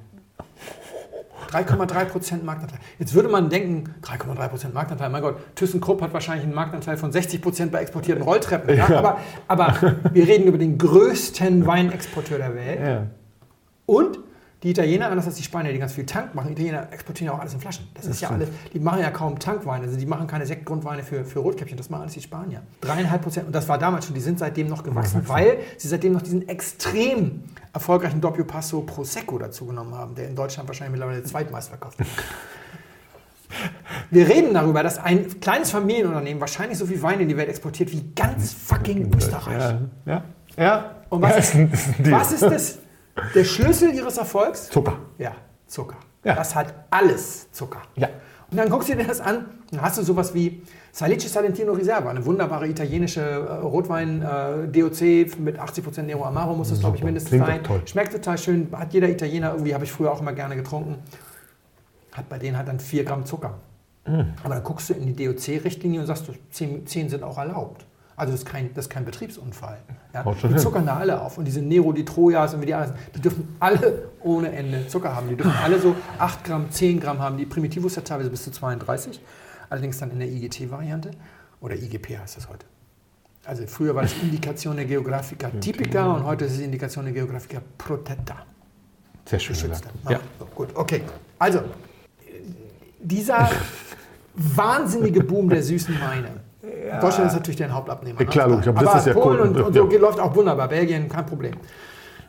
3,3% Marktanteil. Jetzt würde man denken, 3,3% Marktanteil, mein Gott, ThyssenKrupp hat wahrscheinlich einen Marktanteil von 60% bei exportierten Rolltreppen. *laughs* Ja? Aber, aber wir reden über den größten Weinexporteur der Welt. Ja. Und die Italiener, anders als die Spanier, die ganz viel Tank machen, Italiener exportieren ja auch alles in Flaschen. Das, ist ja alles, die machen ja kaum Tankweine, also die machen keine Sektgrundweine für, für Rotkäppchen, das machen alles die Spanier. Dreieinhalb Prozent, und das war damals schon, die sind seitdem noch gewachsen, weil sie seitdem noch diesen extrem erfolgreichen Doppio Passo Prosecco dazu genommen haben, der in Deutschland wahrscheinlich mittlerweile der zweitmeist verkauft wird. *laughs* Wir reden darüber, dass ein kleines Familienunternehmen wahrscheinlich so viel Wein in die Welt exportiert wie ganz fucking Österreich. Ja, ja. ja. Und was, ja, ist, was ist das? Der Schlüssel ihres Erfolgs? Zucker. Ja, Zucker. Ja. Das hat alles Zucker. Ja. Und dann guckst du dir das an, dann hast du sowas wie Salice Salentino Reserva, eine wunderbare italienische äh, Rotwein, äh, mit 80% Nero Amaro muss es, glaube ich, mindestens Klingt sein. toll. Schmeckt total schön, hat jeder Italiener irgendwie, habe ich früher auch immer gerne getrunken. Hat bei denen halt dann 4 Gramm Zucker. Mm. Aber dann guckst du in die DOC-Richtlinie und sagst, du, 10, 10 sind auch erlaubt. Also das ist kein, das ist kein Betriebsunfall. Ja. Die zuckern da alle auf. Und diese Nero, die Trojas und wie die alles, die dürfen alle ohne Ende Zucker haben. Die dürfen alle so 8 Gramm, 10 Gramm haben. Die Primitivus hat teilweise bis zu 32. Allerdings dann in der IGT-Variante. Oder IGP heißt das heute. Also früher war das Indicatione Geographica Typica und heute ist es Indicatione Geographica Protetta. Sehr schön. Geschützte. gesagt. Ja. So, gut, okay. Also, dieser wahnsinnige Boom der süßen Weine. Deutschland ist natürlich der Hauptabnehmer. Ja, klar, logisch, aber das ist ja Polen cool. und, und so Ja. läuft auch wunderbar. Belgien, kein Problem.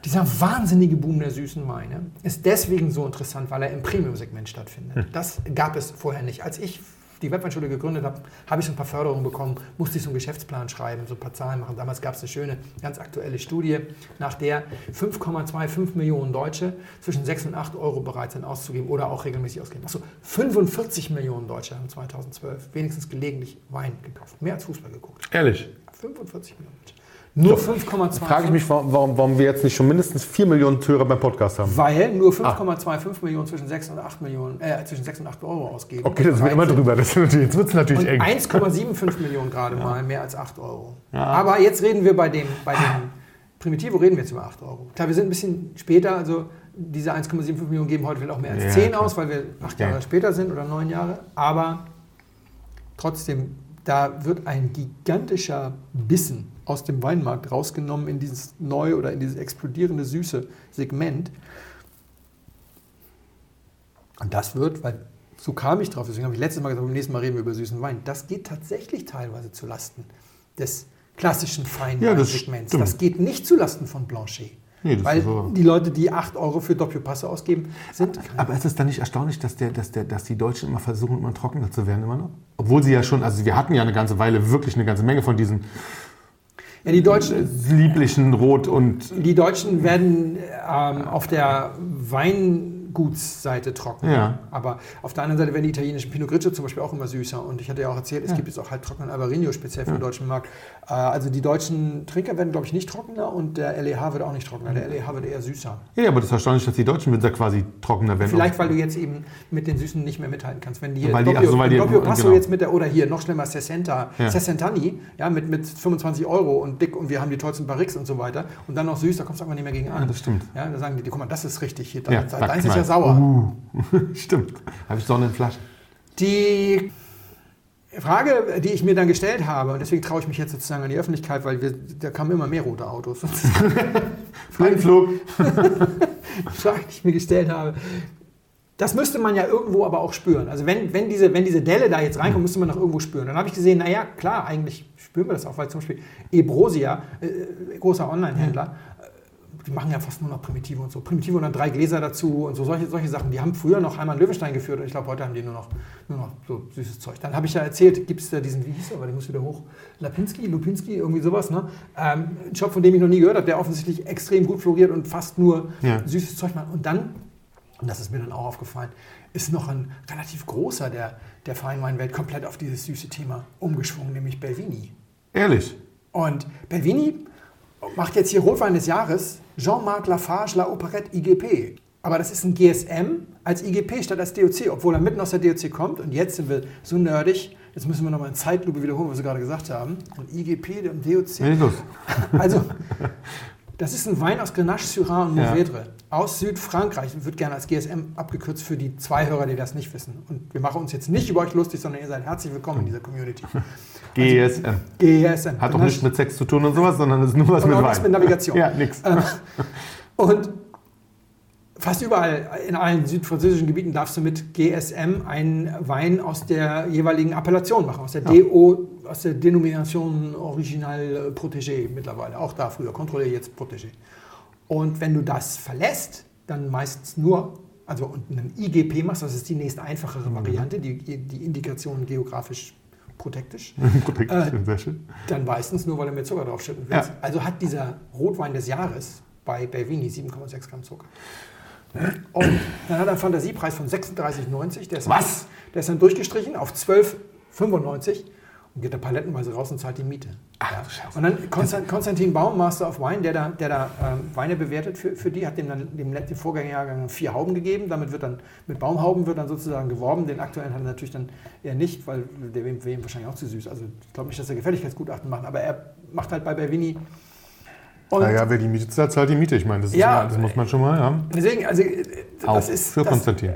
Dieser wahnsinnige Boom der süßen Weine ist deswegen so interessant, weil er im Premium-Segment stattfindet. Hm. Das gab es vorher nicht. Als ich die Webweinschule gegründet habe, habe ich so ein paar Förderungen bekommen, musste ich so einen Geschäftsplan schreiben, so ein paar Zahlen machen. Damals gab es eine schöne, ganz aktuelle Studie, nach der 5,25 Millionen Deutsche zwischen 6 und 8 Euro bereit sind auszugeben oder auch regelmäßig ausgeben. Achso, 45 Millionen Deutsche haben 2012 wenigstens gelegentlich Wein gekauft. Mehr als Fußball geguckt. Ehrlich. 45 Millionen Deutsche. Nur 5,25. Frage ich mich, warum, warum, wir jetzt nicht schon mindestens 4 Millionen Hörer beim Podcast haben. Weil nur 5,25 Millionen zwischen 6 und 8 Millionen, äh, zwischen 6 und 8 Euro ausgeben. Okay, das wird immer drüber. Das jetzt wird es natürlich Und eng. 1,75 *laughs* Millionen gerade mal, mehr als 8 Euro. Aber jetzt reden wir bei dem, bei dem Primitivo reden wir jetzt über 8 Euro. Klar, wir sind ein bisschen später, also diese 1,75 Millionen geben heute vielleicht auch mehr als Ja, 10 klar. aus, weil wir 8 Ja. Jahre später sind oder 9 Jahre. Aber trotzdem, da wird ein gigantischer Bissen aus dem Weinmarkt rausgenommen in dieses neu oder in dieses explodierende süße Segment. Und das wird, weil so kam ich drauf, deswegen habe ich letztes Mal gesagt, beim nächsten Mal reden wir über süßen Wein. Das geht tatsächlich teilweise zu Lasten des klassischen Ja, das Feinweinsegments. das geht nicht zu Lasten von Blanchet. Nee, weil die Leute, die 8 Euro für Doppio Passo ausgeben, sind Aber ist es dann nicht erstaunlich, dass, der, dass, der, dass die Deutschen immer versuchen, immer trockener zu werden, immer noch? Obwohl sie ja schon, also wir hatten ja eine ganze Weile wirklich eine ganze Menge von diesen ja, die Deutschen, lieblichen Rot und. die Deutschen werden ähm, auf der Weingutsseite trocken. Ja. Aber auf der anderen Seite werden die italienischen Pinot Grigio zum Beispiel auch immer süßer. Und ich hatte ja auch erzählt, es gibt jetzt auch halbtrockenen Albarino speziell für den deutschen Markt. Äh, also die deutschen Trinker werden, glaube ich, nicht trockener und der LEH wird auch nicht trockener. Der LEH wird eher süßer. Ja, aber das ist erstaunlich, dass die deutschen Winzer quasi trockener werden. Vielleicht, weil du jetzt eben mit den Süßen nicht mehr mithalten kannst. Wenn die hier Weil die- Doppio, so, weil die- Doppio Passo genau. jetzt mit der, oder hier, noch schlimmer, Sessenta, Ja. Sessentani, ja, mit, mit 25 Euro und dick und wir haben die tollsten Barriques und so weiter und dann noch süß, da kommst du einfach nicht mehr gegen an. Ja, das stimmt. Ja, da sagen die, guck mal, das ist richtig, hier, Ja, da, deins ist mal. Ja sauer. Uh, *laughs* stimmt. Habe ich Sonne in Flaschen. Die Frage, die ich mir dann gestellt habe, und deswegen traue ich mich jetzt sozusagen an die Öffentlichkeit, weil wir, da kamen immer mehr rote Autos. *laughs* Blindflug. die *laughs* Frage, die ich mir gestellt habe. Das müsste man ja irgendwo aber auch spüren. Also wenn, wenn, diese, wenn diese Delle da jetzt reinkommt, müsste man doch irgendwo spüren. Dann habe ich gesehen, naja, klar, eigentlich spüren wir das auch, weil zum Beispiel Ebrosia, äh, großer Online-Händler, die machen ja fast nur noch Primitive und so. Primitive und dann drei Gläser dazu und so solche, solche Sachen. Die haben früher noch einmal Löwenstein geführt und ich glaube, heute haben die nur noch, nur noch so süßes Zeug. Dann habe ich ja erzählt, gibt es da diesen, wie hieß er, weil der muss wieder hoch, Lapinski, Lupinski, irgendwie sowas, ne? Ähm, ein Shop, von dem ich noch nie gehört habe, der offensichtlich extrem gut floriert und fast nur Ja. süßes Zeug macht. Und dann, und das ist mir dann auch aufgefallen, ist noch ein relativ großer der, der Feinweinwelt komplett auf dieses süße Thema umgeschwungen, nämlich Belvini. Ehrlich. Und Belvini macht jetzt hier Rotwein des Jahres Jean-Marc Lafarge La Operette IGP. Aber das ist ein GSM als IGP statt als DOC, obwohl er mitten aus der DOC kommt. Und jetzt sind wir so nerdig, jetzt müssen wir nochmal in Zeitlupe wiederholen, was wir gerade gesagt haben. Und IGP und DOC. Los. Also, *laughs* das ist ein Wein aus Grenache, Syrah und Ja. Mourvedre aus Südfrankreich und wird gerne als GSM abgekürzt für die zwei Hörer, die das nicht wissen. Und wir machen uns jetzt nicht über euch lustig, sondern ihr seid herzlich willkommen in dieser Community. *laughs* GSM. GSM. Hat doch nichts mit Sex zu tun und sowas, sondern es ist nur was Und mit auch Wein. nichts mit Navigation. *laughs* Ja, nix. Ähm, Und fast überall in allen südfranzösischen Gebieten darfst du mit GSM einen Wein aus der jeweiligen Appellation machen, aus der DO, aus der Denomination Original Protégé mittlerweile. Auch da früher, Kontrolle jetzt Protégé. Und wenn du das verlässt, dann meistens nur also und einen IGP machst, das ist die nächst einfachere Variante, die, die Indikation geografisch protektisch, *laughs* Protect, Äh, sehr schön. dann meistens nur, weil du mehr Zucker draufschütten willst. Ja. Also hat dieser Rotwein des Jahres bei Belvini 7,6 Gramm Zucker. Und dann hat er einen Fantasiepreis von 36,90. Der ist Was? Der ist dann durchgestrichen auf 12,95 und geht da palettenweise raus und zahlt die Miete. Ja. Und dann Konstant, Konstantin Baum, Master of Wine, der da, der da ähm, Weine bewertet für, für die, hat dem dann dem, dem Vorgängerjahrgang vier Hauben gegeben. Damit wird dann mit Baumhauben wird dann sozusagen geworben. Den aktuellen hat er natürlich dann eher nicht, weil der wäre ihm wahrscheinlich auch zu süß. Also ich glaube nicht, dass er Gefälligkeitsgutachten macht, aber er macht halt bei Belvini. Und Naja, wer die Miete zahlt, zahlt die Miete. Ich meine, das, ist Ja. ja, das muss man schon mal haben. deswegen, also äh, Auch das ist für das, Konstantin.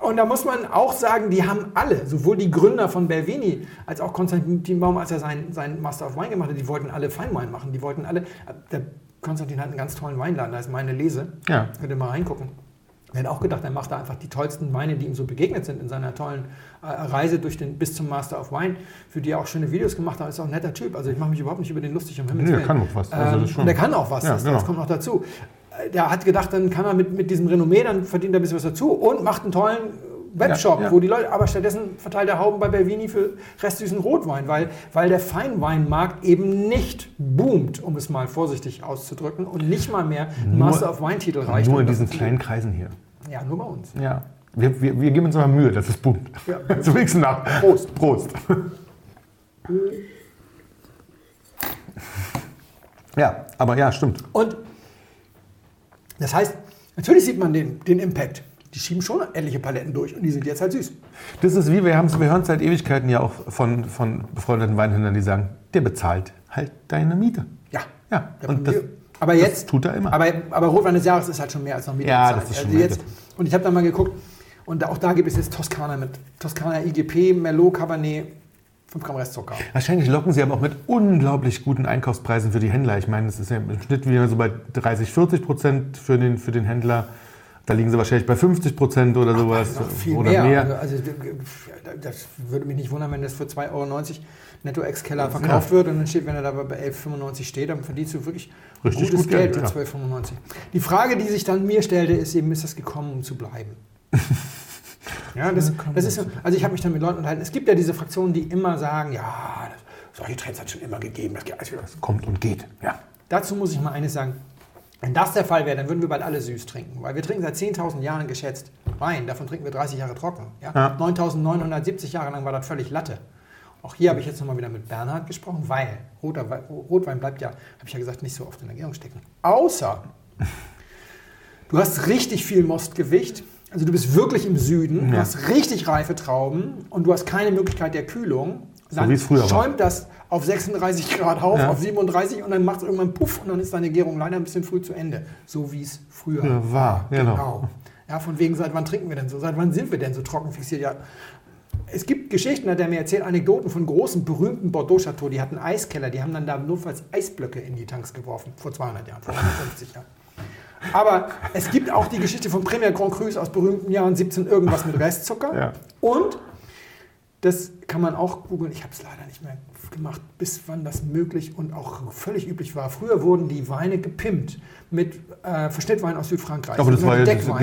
Und da muss man auch sagen, die haben alle, sowohl die Gründer von Belvini als auch Konstantin Baum, als er seinen sein Master of Wine gemacht hat, die wollten alle Feinwein machen. Die wollten alle. Der Konstantin hat einen ganz tollen Weinladen, da ist meine Lese. Ja. Könnt ihr mal reingucken. Er hat auch gedacht, er macht da einfach die tollsten Weine, die ihm so begegnet sind in seiner tollen äh, Reise durch den, bis zum Master of Wine, für die er auch schöne Videos gemacht hat. Ist auch ein netter Typ. Also ich mache mich überhaupt nicht über den lustig, um Himmels Nee, er Willen. kann auch was. Also Ähm, das schon. und er kann auch was, Ja, das, genau. das kommt noch dazu. Der hat gedacht, dann kann er mit, mit diesem Renommee, dann verdient er ein bisschen was dazu und macht einen tollen Webshop, Ja, ja. wo die Leute, aber stattdessen verteilt er Hauben bei Belvini für restsüßen Rotwein, weil, weil der Feinweinmarkt eben nicht boomt, um es mal vorsichtig auszudrücken, und nicht mal mehr Nur- Master of Wine-Titel reicht. Nur in diesen kleinen Kreisen hier. Ja, nur bei uns. Ja. Wir, wir, wir geben uns mal Mühe, dass es boomt. Ja. *laughs* Zum nächsten nach. Prost. Prost. *laughs* Ja, aber ja, stimmt. Und das heißt, natürlich sieht man den, den Impact. Die schieben schon etliche Paletten durch und die sind jetzt halt süß. Das ist wie, wir, wir hören seit Ewigkeiten ja auch von, von befreundeten Weinhändlern, die sagen, der bezahlt halt deine Miete. Ja. Ja, und das, aber das jetzt tut er immer. Aber, aber Rotwein des Jahres ist halt schon mehr als noch Miete. Ja, bezahlt. das ist schon also jetzt, Und ich habe da mal geguckt und auch da gibt es jetzt Toskana mit Toskana IGP, Merlot, Cabernet, 5 Gramm Restzucker. Wahrscheinlich locken sie aber auch mit unglaublich guten Einkaufspreisen für die Händler. Ich meine, das ist ja im Schnitt wieder so bei 30, 40 Prozent für den, für den Händler. Da liegen sie wahrscheinlich bei 50 Prozent oder sowas. Noch viel oder mehr. mehr. Also, das würde mich nicht wundern, wenn das für 2,90 Euro netto ex-Keller verkauft wird und dann steht, wenn er da bei 11,95 steht, dann verdienst du wirklich Richtig gutes gut Geld Geld, ja. 12,95. Die Frage, die sich dann mir stellte, ist eben, ist das gekommen, um zu bleiben? *laughs* Ja, das, das ist so, also ich habe mich dann mit Leuten unterhalten. Es gibt ja diese Fraktionen, die immer sagen, ja, das, solche Trends hat es schon immer gegeben. Das, also, Kommt und geht. Ja. Dazu muss ich mal eines sagen. Wenn das der Fall wäre, dann würden wir bald alle süß trinken. Weil wir trinken seit 10.000 Jahren geschätzt Wein. Davon trinken wir 30 Jahre trocken. Ja? Ja. 9.970 Jahre lang war das völlig Latte. Auch hier habe ich jetzt nochmal wieder mit Bernhard gesprochen, weil roter Wei- Rotwein bleibt ja, habe ich ja gesagt, nicht so oft in der Gärung stecken. Außer du hast richtig viel Mostgewicht. Also du bist wirklich im Süden, du Ja. hast richtig reife Trauben und du hast keine Möglichkeit der Kühlung. Dann wie es früher war. schäumt das auf 36 Grad auf, Ja. auf 37 und dann macht es irgendwann Puff und dann ist deine Gärung leider ein bisschen früh zu Ende. So wie es früher Ja, war, genau. Genau. Ja, von wegen, seit wann trinken wir denn so? Seit wann sind wir denn so trocken fixiert? Ja, es gibt Geschichten, hat er mir erzählt, Anekdoten von großen, berühmten Bordeaux-Chateaux. Die hatten Eiskeller, die haben dann da notfalls Eisblöcke in die Tanks geworfen. Vor 200 Jahren, vor 150 Jahren. Aber es gibt auch die Geschichte von Premier Grand Crus aus berühmten Jahren 17 irgendwas mit Restzucker. Ja. Und das kann man auch googeln. Ich habe es leider nicht mehr gemacht, bis wann das möglich und auch völlig üblich war. Früher wurden die Weine gepimpt mit äh, Verschnittwein aus Südfrankreich. Aber das war ja das, Genau,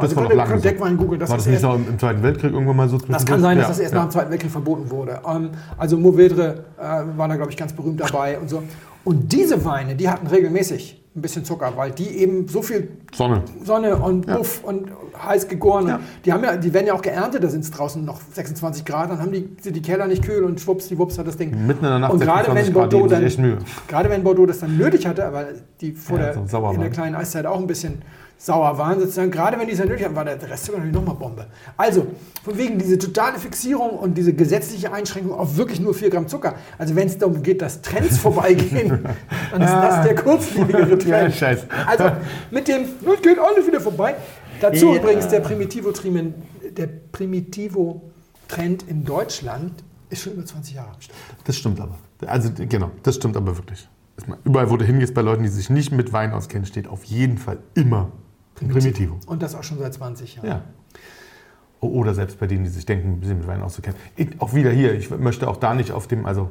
das also war ihr- lange so. Deckwein googeln, das war das nicht erst- noch im Zweiten Weltkrieg irgendwann mal so Das kann sein, dass das Ja, erst ja. nach dem Zweiten Weltkrieg verboten wurde. Ähm, also Mourvedre äh, war da, glaube ich, ganz berühmt dabei und so. Und diese Weine, die hatten regelmäßig ein bisschen Zucker, weil die eben so viel Sonne. Sonne und Puff und heiß gegoren. Ja. Die, haben ja, die werden ja auch geerntet, da sind es draußen noch 26 Grad, dann haben die, sind die Keller nicht kühl und schwupps, die Wups hat das Ding. Mitten in der Nacht und gerade 26 wenn, Bordeaux dann, echt Mühe. gerade wenn Bordeaux das dann nötig hatte, aber die vor Ja, der, in der kleinen Eiszeit auch ein bisschen sauer waren, sozusagen, gerade wenn die es dann nötig hatten, war der Rest sogar natürlich nochmal Bombe. Also, von wegen diese totale Fixierung und diese gesetzliche Einschränkung auf wirklich nur 4 Gramm Zucker. Also wenn es darum geht, dass Trends vorbeigehen, *laughs* dann ist das der kurzlebigere Trend. Ja. Also mit dem, das geht alles wieder vorbei. Dazu Ja. übrigens der Primitivo-Trend der Primitivo-Trend in Deutschland ist schon über 20 Jahre am Start. Das stimmt aber. Also genau, das stimmt aber wirklich. Überall, wo du hingehst, bei Leuten, die sich nicht mit Wein auskennen, steht auf jeden Fall immer ein Primitivo. Und das auch schon seit 20 Jahren. Ja. Oder selbst bei denen, die sich denken, ein bisschen mit Wein auszukennen. Ich, auch wieder hier, ich möchte auch da nicht auf dem, also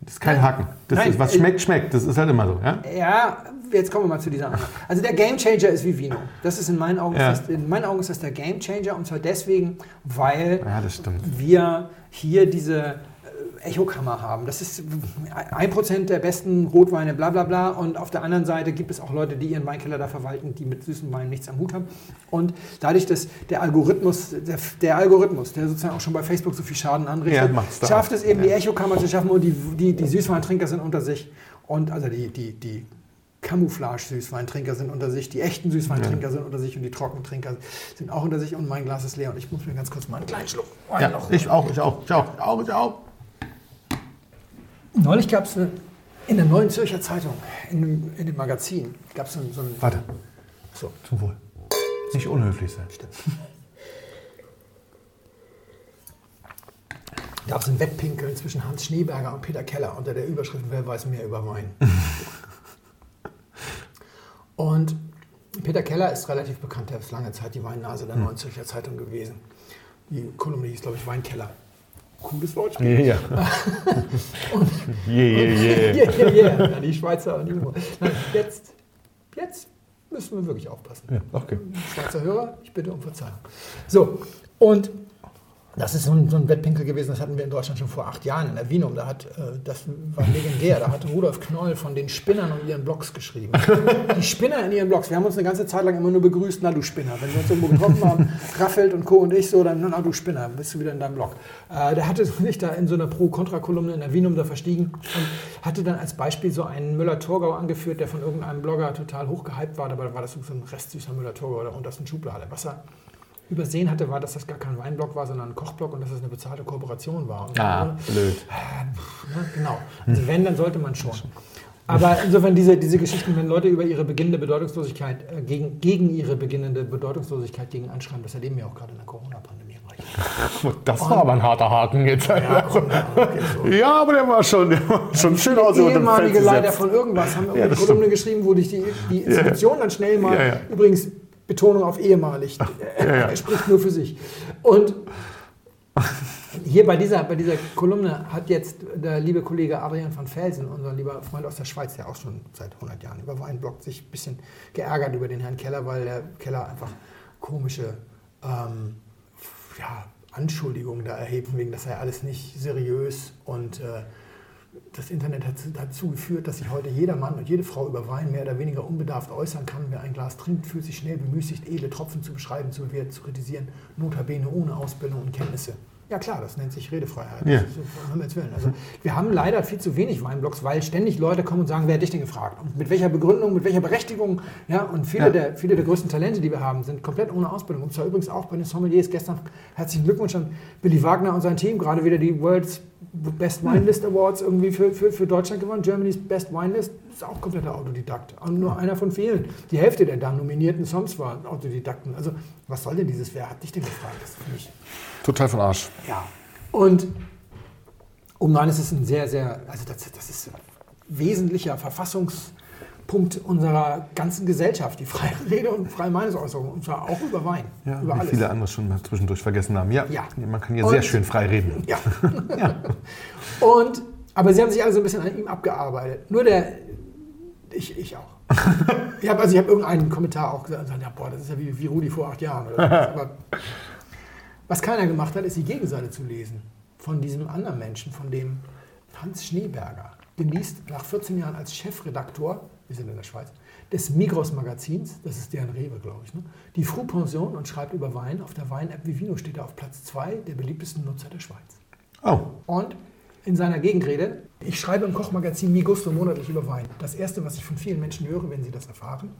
Das ist kein Haken. Das Nein, ist, was äh, schmeckt, schmeckt. Das ist halt immer so. Ja? Ja, jetzt kommen wir mal zu dieser anderen. Also der Game Changer ist wie Vino. Das ist in meinen Augen, Ja. das, in meinen Augen ist das der Game Changer und zwar deswegen, weil ja, das stimmt. wir hier diese Echokammer haben. Das ist ein Prozent der besten Rotweine, bla bla bla. Und auf der anderen Seite gibt es auch Leute, die ihren Weinkeller da verwalten, die mit süßen Weinen nichts am Hut haben. Und dadurch, dass der Algorithmus, der, der Algorithmus, der sozusagen auch schon bei Facebook so viel Schaden Ja, anrichtet, da schafft es eben, Ja. die Echokammer zu schaffen und die, die, die Süßweintrinker sind unter sich. Und also die, die, die Camouflage-Süßweintrinker sind unter sich, die echten Süßweintrinker sind unter sich und die Trockentrinker sind auch unter sich und mein Glas ist leer und ich muss mir ganz kurz mal einen kleinen Schluck Wein Ja, noch ich auch, ich auch, ich auch, ich auch, ich auch. Neulich gab es in der Neuen Zürcher Zeitung, in dem, in dem Magazin, gab es so, so ein. Warte, So, zum Wohl. Nicht unhöflich sein. gab es ein Wettpinkeln zwischen Hans Schneeberger und Peter Keller unter der Überschrift Wer weiß mehr über Wein. *laughs* und Peter Keller ist relativ bekannt, er ist lange Zeit die Weinnase der Neuen Zürcher Zeitung gewesen. Die Kolumne hieß, glaube ich, Weinkeller. Cooles Wortspiel. Ja. *laughs* Und, *laughs* *laughs* Yeah, yeah, yeah. yeah, yeah, yeah. Ja, die Schweizer und die. Nein, jetzt, jetzt müssen wir wirklich aufpassen. Ja, okay. Schweizer Hörer, ich bitte um Verzeihung. So, und das ist so ein, so ein Wettpinkel gewesen, das hatten wir in Deutschland schon vor acht Jahren in der Wienum. Da hat, äh, das war legendär, da hat Rudolf Knoll von den Spinnern und ihren Blogs geschrieben. *laughs* Die Spinner in ihren Blogs, wir haben uns eine ganze Zeit lang immer nur begrüßt, na du Spinner. Wenn wir uns irgendwo getroffen haben, *laughs* Raffelt und Co. und ich so, dann, na du Spinner, bist du wieder in deinem Blog. Äh, der hatte sich da in so einer Pro-Kontra-Kolumne in der Wienum da verstiegen und hatte dann als Beispiel so einen Müller-Thurgau angeführt, der von irgendeinem Blogger total hochgehypt war, dabei war das so ein restsüßer Müller-Thurgau der untersten Schublade. Was er übersehen hatte, war, dass das gar kein Weinblog war, sondern ein Kochblog und dass es eine bezahlte Kooperation war. Und Ah, blöd. Ne, genau. Also wenn, dann sollte man schon. Aber insofern diese, diese Geschichten, wenn Leute über ihre beginnende Bedeutungslosigkeit, äh, gegen, gegen ihre beginnende Bedeutungslosigkeit gegen anschreiben, das erleben wir auch gerade in der Corona-Pandemie. *laughs* Das war aber ein harter Haken jetzt. Ja, komm, ja, okay, so. *laughs* Ja, aber der war schon, der war schon schön aus dem ehemalige Leiter von irgendwas haben Ja, das Kolumne geschrieben, wo dich die, die Institution dann schnell mal, Ja, ja. übrigens Betonung auf ehemalig, er, *laughs* ja, ja. er spricht nur für sich. Und hier bei dieser, bei dieser Kolumne hat jetzt der liebe Kollege Adrian van Felsen, unser lieber Freund aus der Schweiz, der auch schon seit 100 Jahren über Wein bloggt, sich ein bisschen geärgert über den Herrn Keller, weil der Keller einfach komische ähm, ja, Anschuldigungen da erhebt, wegen das sei alles nicht seriös und äh, das Internet hat dazu geführt, dass sich heute jeder Mann und jede Frau über Wein mehr oder weniger unbedarft äußern kann. Wer ein Glas trinkt, fühlt sich schnell bemüßigt, edle Tropfen zu beschreiben, zu bewerten, zu kritisieren, notabene ohne Ausbildung und Kenntnisse. Ja klar, das nennt sich Redefreiheit. Ja. Ist. Also, wir haben leider viel zu wenig Weinblogs, weil ständig Leute kommen und sagen, wer hat dich denn gefragt? Und mit welcher Begründung, mit welcher Berechtigung? Ja, und viele, Ja. Der, viele der größten Talente, die wir haben, sind komplett ohne Ausbildung. Und zwar übrigens auch bei den Sommeliers. Gestern herzlichen Glückwunsch an Billy Wagner und sein Team. Gerade wieder die World's Best Wine List Awards irgendwie für, für, für Deutschland gewonnen. Germany's Best Wine List ist auch kompletter Autodidakt. Und nur einer von vielen. Die Hälfte der da nominierten Songs waren Autodidakten. Also, was soll denn dieses? Wer hat dich denn gefragt? Das finde ich. Total von Arsch. Ja. Und um nein, es ist ein sehr, sehr, also das, das ist ein wesentlicher Verfassungspunkt unserer ganzen Gesellschaft, die freie *laughs* Rede und freie Meinungsäußerung, und zwar auch über Wein, Ja, über wie alles. viele andere schon mal zwischendurch vergessen haben. Ja, Ja. man kann hier Und- sehr schön frei reden. Ja. *laughs* *laughs* Und, aber sie haben sich alle so ein bisschen an ihm abgearbeitet. Nur der, ich, ich auch. Ich habe also ich hab irgendeinen Kommentar auch gesagt, und gesagt, ja, boah, das ist ja wie, wie Rudi vor acht Jahren. Oder. Aber was keiner gemacht hat, ist die Gegenseite zu lesen von diesem anderen Menschen, von dem Hans Schneeberger. Den liest nach 14 Jahren als Chefredaktor, wir sind in der Schweiz, des Migros-Magazins, das ist deren Rewe, glaube ich, ne? die Fru-Pension und schreibt über Wein. Auf der Wein-App Vivino steht er auf Platz 2 der beliebtesten Nutzer der Schweiz. Oh, Und in seiner Gegenrede, ich schreibe im Kochmagazin Mi Gusto monatlich über Wein. Das Erste, was ich von vielen Menschen höre, wenn sie das erfahren.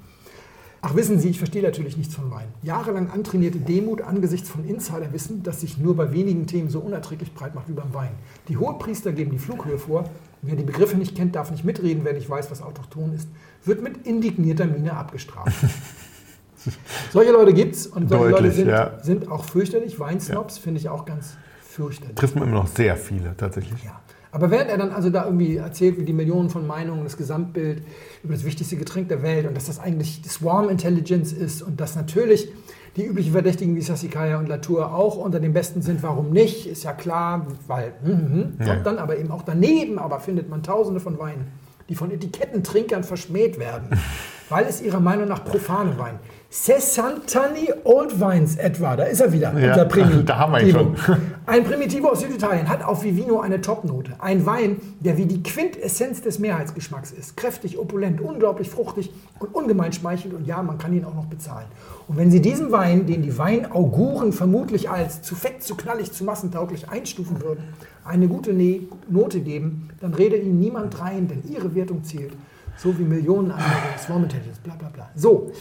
Ach, wissen Sie, ich verstehe natürlich nichts von Wein. Jahrelang antrainierte Demut angesichts von Insiderwissen, das sich nur bei wenigen Themen so unerträglich breit macht wie beim Wein. Die Hohepriester geben die Flughöhe vor. Wer die Begriffe nicht kennt, darf nicht mitreden, wer nicht weiß, was autochthon ist, wird mit indignierter Miene abgestraft. *laughs* Solche Leute gibt's und solche Deutlich, Leute sind, ja. sind auch fürchterlich. Weinsnobs finde ich auch ganz fürchterlich. trifft man immer noch sehr viele tatsächlich. Ja. Aber während er dann also da irgendwie erzählt, wie die Millionen von Meinungen, das Gesamtbild über das wichtigste Getränk der Welt und dass das eigentlich Swarm Intelligence ist und dass natürlich die üblichen Verdächtigen wie Sassicaia und Latour auch unter den Besten sind. Warum nicht? Ist ja klar, weil. Hm, hm. Ja. Kommt dann aber eben auch daneben, aber findet man tausende von Weinen, die von Etikettentrinkern verschmäht werden, *laughs* weil es ihrer Meinung nach profane Wein. Sessantani Old Wines etwa, da ist er wieder, Ja, unser Primitivo. *laughs* da haben wir ihn schon. *laughs* Ein Primitivo aus Süditalien hat auf Vivino eine Topnote. Ein Wein, der wie die Quintessenz des Mehrheitsgeschmacks ist. Kräftig, opulent, unglaublich fruchtig und ungemein schmeichelt. Und ja, man kann ihn auch noch bezahlen. Und wenn Sie diesen Wein, den die Weinauguren vermutlich als zu fett, zu knallig, zu massentauglich einstufen würden, eine gute Ne- Note geben, dann redet Ihnen niemand rein, denn Ihre Wertung zählt. So wie Millionen andere Swarm Intelligence, bla bla bla. So,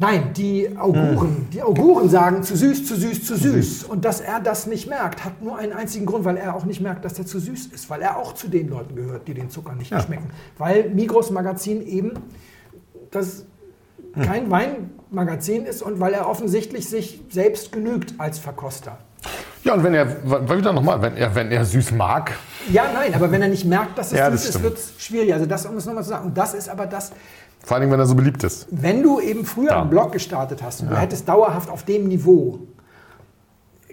Nein, die Auguren, die Auguren sagen zu süß, zu süß, zu süß. Und dass er das nicht merkt, hat nur einen einzigen Grund, weil er auch nicht merkt, dass er zu süß ist, weil er auch zu den Leuten gehört, die den Zucker nicht schmecken. Weil Migros Magazin eben das kein Weinmagazin ist und weil er offensichtlich sich selbst genügt als Verkoster. Ja, und wenn er, wieder nochmal, wenn er, wenn er süß mag, Ja, nein, aber wenn er nicht merkt, dass es Ja, das süß ist, stimmt. wird es schwierig. Also das, um es nochmal zu sagen. Und das ist aber das, vor allem wenn er so beliebt ist. wenn du eben früher Ja. einen Blog gestartet hast und du hättest dauerhaft auf dem Niveau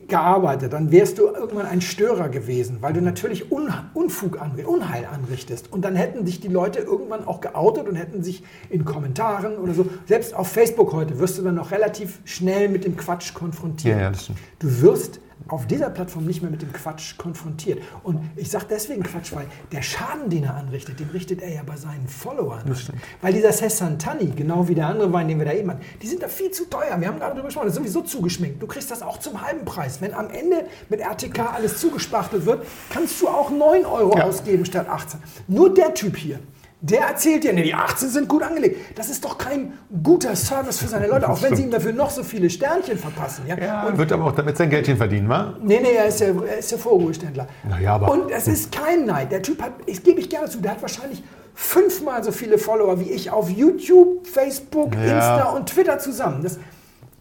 gearbeitet, dann wärst du irgendwann ein Störer gewesen, weil du natürlich Un Unfug, anri- Unheil anrichtest. Und dann hätten dich die Leute irgendwann auch geoutet und hätten sich in Kommentaren oder so, selbst auf Facebook heute, wirst du dann noch relativ schnell mit dem Quatsch konfrontiert. Ja, ja, das stimmt. Du wirst auf dieser Plattform nicht mehr mit dem Quatsch konfrontiert. Und ich sage deswegen Quatsch, weil der Schaden, den er anrichtet, den richtet er ja bei seinen Followern an. Weil dieser Sessantani, genau wie der andere Wein, den wir da eben hatten, die sind da viel zu teuer. Wir haben gerade drüber gesprochen, das ist sowieso zugeschminkt. Du kriegst das auch zum halben Preis. Wenn am Ende mit RTK alles zugespachtelt wird, kannst du auch 9 Euro Ja. ausgeben statt 18. Nur der Typ hier. Der erzählt dir, nee, die 18 sind gut angelegt. Das ist doch kein guter Service für seine Leute, auch wenn sie ihm dafür noch so viele Sternchen verpassen. Ja? Ja, wird aber auch damit sein Geldchen verdienen, wa? Nee, nee, er ist ja, er ist ja Vorruheständler. Na ja, aber- Und es ist kein Neid. Der Typ hat, ich gebe ich gerne zu, der hat wahrscheinlich fünfmal so viele Follower wie ich auf YouTube, Facebook, Ja. Insta und Twitter zusammen. Das,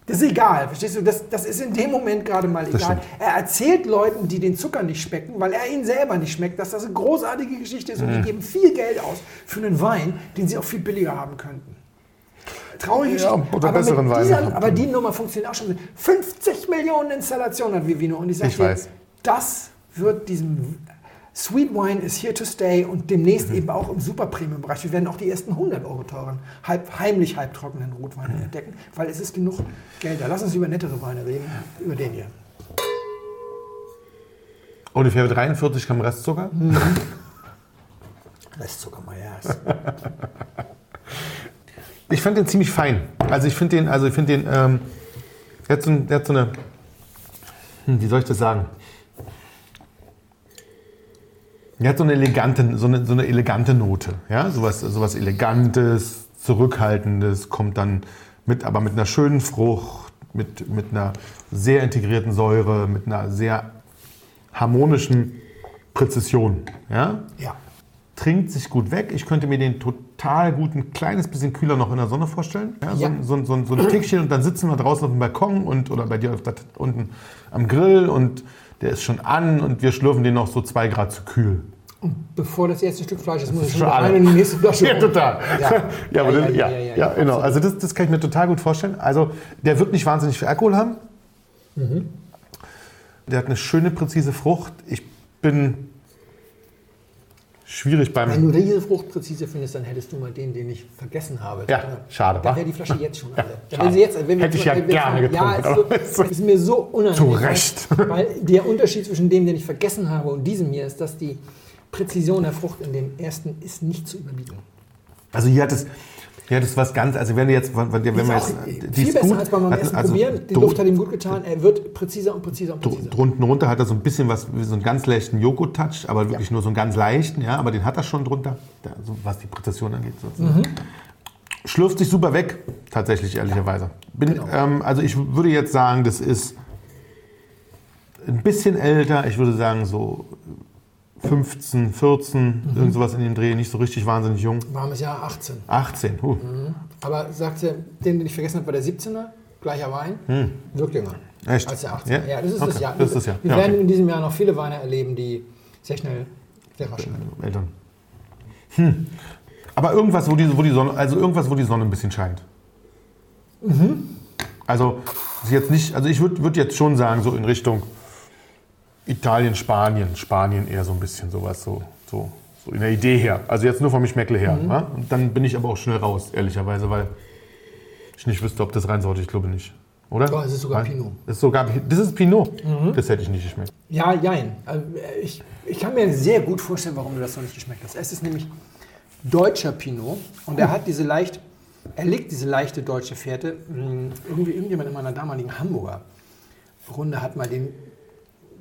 das ist egal, verstehst du? Das, das ist in dem Moment gerade mal egal. Er erzählt Leuten, die den Zucker nicht schmecken, weil er ihn selber nicht schmeckt, dass das eine großartige Geschichte ist und Mhm. die geben viel Geld aus für einen Wein, den sie auch viel billiger haben könnten. Traurige Ja, Geschichte. oder aber, besseren Wein. dieser, aber die Nummer funktioniert auch schon. 50 Millionen Installationen hat Vivino. Und ich sage das wird diesem Sweet Wine is here to stay und demnächst Mhm. eben auch im Super Premium Bereich. Wir werden auch die ersten 100 Euro teuren, halb, heimlich halbtrockenen Rotwein Mhm. entdecken, weil es ist genug Geld da. Lass uns über nettere Weine reden, über den hier. Ungefähr 43 Gramm Restzucker. *laughs* Restzucker, my ass. *laughs* Ich fand den ziemlich fein. Also ich finde den, also ich finde den, ähm, der, hat so, der hat so eine, hm, wie soll ich das sagen? Der hat so eine elegante, so eine, so eine elegante Note, ja, sowas, sowas elegantes, zurückhaltendes, kommt dann mit, aber mit einer schönen Frucht, mit, mit einer sehr integrierten Säure, mit einer sehr harmonischen Präzision, ja Ja. trinkt sich gut weg. Ich könnte mir den total gut ein kleines bisschen kühler noch in der Sonne vorstellen. Ja, so, Ja. ein- so, so, ein- so ein Tickchen und dann sitzen wir draußen auf dem Balkon und, oder bei dir unten am Grill und der ist schon an und wir schlürfen den noch so zwei Grad zu kühl. Bevor das erste Stück Fleisch ist, muss ich schon rein in die nächste Flasche. Ja, total. Ja. *laughs* Ja, Ja, ja, ja, ja, ja, ja, genau. Also das, das kann ich mir total gut vorstellen. Also der wird nicht wahnsinnig viel Alkohol haben. Mhm. Der hat eine schöne, präzise Frucht. Ich bin schwierig beim... Wenn du diese Frucht präzise findest, dann hättest du mal den, den ich vergessen habe. Ja, schade, Da wa? wäre die Flasche jetzt schon alle. Schade. wäre sie jetzt, wenn Hätte ich ja wenn gerne Ja, getrunken, ist, so, ist mir so unangenehm. Zu Recht. Weil der Unterschied zwischen dem, den ich vergessen habe, und diesem hier ist, dass die Präzision der Frucht in dem ersten ist nicht zu überbieten. Also hier hat es, hier hat es was ganz, also wenn du jetzt, wenn, wenn wir ist jetzt, viel ist besser gut, als beim ersten also Probieren. Die Luft hat ihm gut getan. Er wird präziser und präziser und präziser. dr- drunten runter hat er so ein bisschen was, so einen ganz leichten Joghurt-Touch, aber wirklich nur so einen ganz leichten, ja, aber den hat er schon drunter, da, so, was die Präzision angeht. sozusagen. Mhm. Schlürft sich super weg, tatsächlich, ehrlicherweise. Bin, Genau. ähm, also ich würde jetzt sagen, das ist ein bisschen älter, ich würde sagen so 15, 14, Mhm. irgend sowas in den Dreh, nicht so richtig wahnsinnig jung. Warmes Jahr 18. 18, huh. Aber sagte, den, den ich vergessen habe, war der 17er, gleicher Wein, wirkt jünger. Echt? Als der 18er. Ja? Ja, das ist Okay, das Jahr. das ist das Jahr. Wir Ja, werden okay. in diesem Jahr noch viele Weine erleben, die sehr schnell, sehr rasch werden. Eltern. Hm. Aber irgendwas, wo die, wo die Sonne, also irgendwas, wo die Sonne ein bisschen scheint. Also, ist jetzt nicht, also ich würde würd jetzt schon sagen, so in Richtung Italien, Spanien. Spanien eher so ein bisschen sowas, so, so, so in der Idee her. Also jetzt nur vom Geschmäckle her. Mhm. wa? Und dann bin ich aber auch schnell raus, ehrlicherweise, weil ich nicht wüsste, ob das rein sollte. Ich glaube nicht. Oder? Ja, es ist sogar Nein? Pinot. Mhm. Das ist sogar, das ist Pinot. Das hätte ich nicht geschmeckt. Ja, jein. Also, äh, Ich, ich kann mir sehr gut vorstellen, warum du das noch nicht geschmeckt hast. Es ist nämlich deutscher Pinot und er hat diese leicht, er legt diese leichte deutsche Fährte. Mh, Irgendwie irgendjemand in meiner damaligen Hamburger Runde hat mal den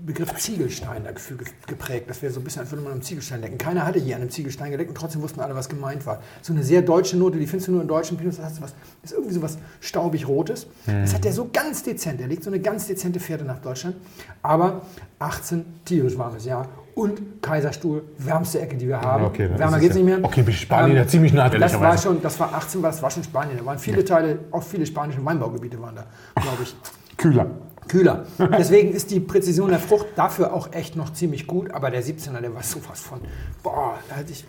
Begriff Ziegelstein dafür ge- geprägt. Das wäre so ein bisschen, als würde man am Ziegelstein lecken. Keiner hatte hier an einem Ziegelstein geleckt und trotzdem wussten alle, was gemeint war. So eine sehr deutsche Note, die findest du nur in deutschen Pinots. Das, hast du was, ist irgendwie so was staubig-rotes. Das hat der so ganz dezent. Der legt so eine ganz dezente Fährte nach Deutschland. Aber 18, tierisch warmes Jahr. Und Kaiserstuhl, wärmste Ecke, die wir haben. Okay, Wärmer geht es ja- nicht mehr. Ähm, Okay, bis Spanien ja ziemlich nah, Das war schon, das war 18, weil das war schon Spanien. Da waren viele Teile, auch viele spanische Weinbaugebiete waren da, glaube ich Kühler. Kühler. Deswegen ist die Präzision der Frucht dafür auch echt noch ziemlich gut. Aber der 17er, der war sowas von, boah, da hatte ich,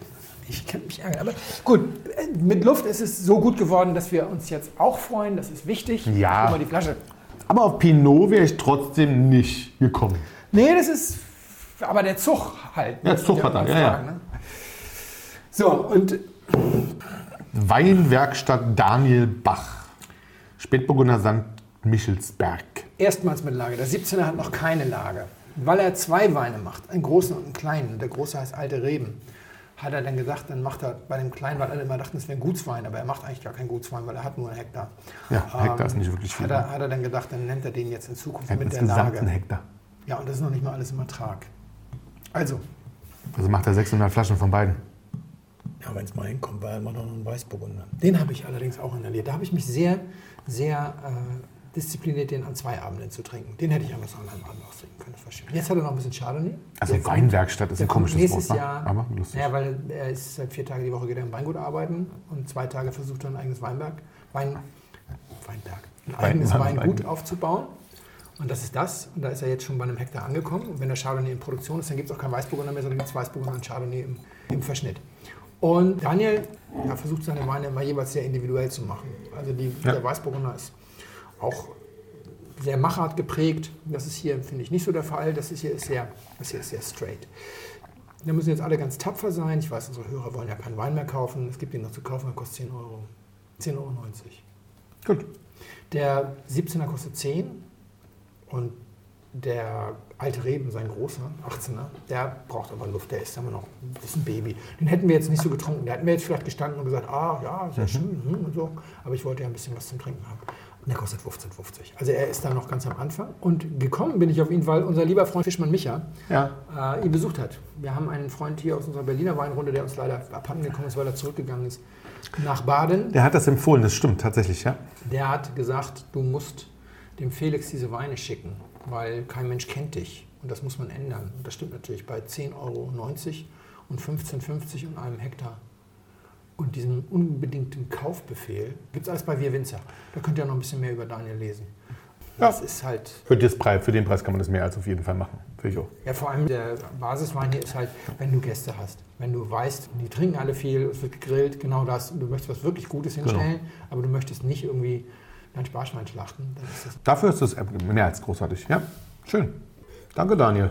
ich kann mich ärgern. Aber gut, äh, mit Luft ist es so gut geworden, dass wir uns jetzt auch freuen. Das ist wichtig. Ja. Mal die Flasche. Aber auf Pinot wäre ich trotzdem nicht gekommen. Nee, das ist, aber der Zug halt. Ja, Zug hat er, ja, ja. ne? So, und Weinwerkstatt Daniel Bach. Spätburgunder St. Michelsberg. erstmals mit Lage. Der 17er hat noch keine Lage. Weil er zwei Weine macht, einen großen und einen kleinen. Der große heißt Alte Reben. Hat er dann gesagt, dann macht er bei dem kleinen, weil alle immer dachten, es wäre ein Gutswein, aber er macht eigentlich gar keinen Gutswein, weil er hat nur einen Hektar. Ähm, Ja, Hektar ist nicht wirklich viel, Hat er, ne? hat er dann gedacht, dann nennt er den jetzt in Zukunft mit der Lage. einen Hektar. Ja, und das ist noch nicht mal alles im Ertrag. Also, Also macht er 600 Flaschen von beiden. Ja, wenn es mal hinkommt, weil er auch noch einen Weißburgunder. Den habe ich allerdings auch inhaliert. Da habe ich mich sehr, sehr äh, diszipliniert, den an zwei Abenden zu trinken. Den hätte ich so an einem Abend auch trinken können. Jetzt hat er noch ein bisschen Chardonnay. Also kommt- Weinwerkstatt ist ein komisches nächstes Wort, ne? Jahr. aber lustig. Ja, weil er ist seit vier Tage die Woche geht er im Weingut arbeiten und zwei Tage versucht er ein eigenes Weinberg, Wein, Weinberg, ein eigenes Wein- Weingut Wein- aufzubauen. Und das ist das. Und da ist er jetzt schon bei einem Hektar angekommen. Und wenn der Chardonnay in Produktion ist, dann gibt es auch kein Weißburgunder mehr, sondern gibt es Weißburgunder und Chardonnay im, im Verschnitt. Und Daniel ja, versucht seine Weine immer jeweils sehr individuell zu machen. Also die, Ja. der Weißburgunder ist auch sehr Machart geprägt. Das ist hier, finde ich, nicht so der Fall. Das ist hier ist sehr, das hier ist sehr straight. Da müssen jetzt alle ganz tapfer sein. Ich weiß, unsere Hörer wollen ja keinen Wein mehr kaufen. Es gibt ihn noch zu kaufen, der kostet 10 Euro. 10,90 Euro. Gut. Der 17er kostet 10 und der alte Reben, sein großer, 18er, der braucht aber Luft, der ist immer noch, das ist ein Baby. Den hätten wir jetzt nicht so getrunken, da hätten wir jetzt vielleicht gestanden und gesagt, ah ja, sehr schön hm, und so, aber ich wollte ja ein bisschen was zum Trinken haben. Und der kostet 15,50. Also er ist da noch ganz am Anfang und gekommen bin ich auf ihn, weil unser lieber Freund Fischmann Micha Ja. äh, ihn besucht hat. Wir haben einen Freund hier aus unserer Berliner Weinrunde, der uns leider abhanden gekommen ist, weil er zurückgegangen ist nach Baden. Der hat das empfohlen, das stimmt tatsächlich, ja. Der hat gesagt, du musst dem Felix diese Weine schicken, weil kein Mensch kennt dich. Und das muss man ändern. Und das stimmt natürlich bei 10,90 Euro und 15,50 und einem Hektar. Und diesem unbedingten Kaufbefehl gibt es alles bei Wir Winzer. Da könnt ihr noch ein bisschen mehr über Daniel lesen. Das ist halt, Für, das Preis, für den Preis kann man das mehr als auf jeden Fall machen. Finde ich auch. ja vor allem der Basiswein hier ist halt, wenn du Gäste hast. Wenn du weißt, die trinken alle viel, es wird gegrillt, genau das. Und du möchtest was wirklich Gutes hinstellen, aber du möchtest nicht irgendwie dein Sparschwein schlachten, dann ist das Dafür ist das mehr als großartig. Ja, schön. Danke, Daniel.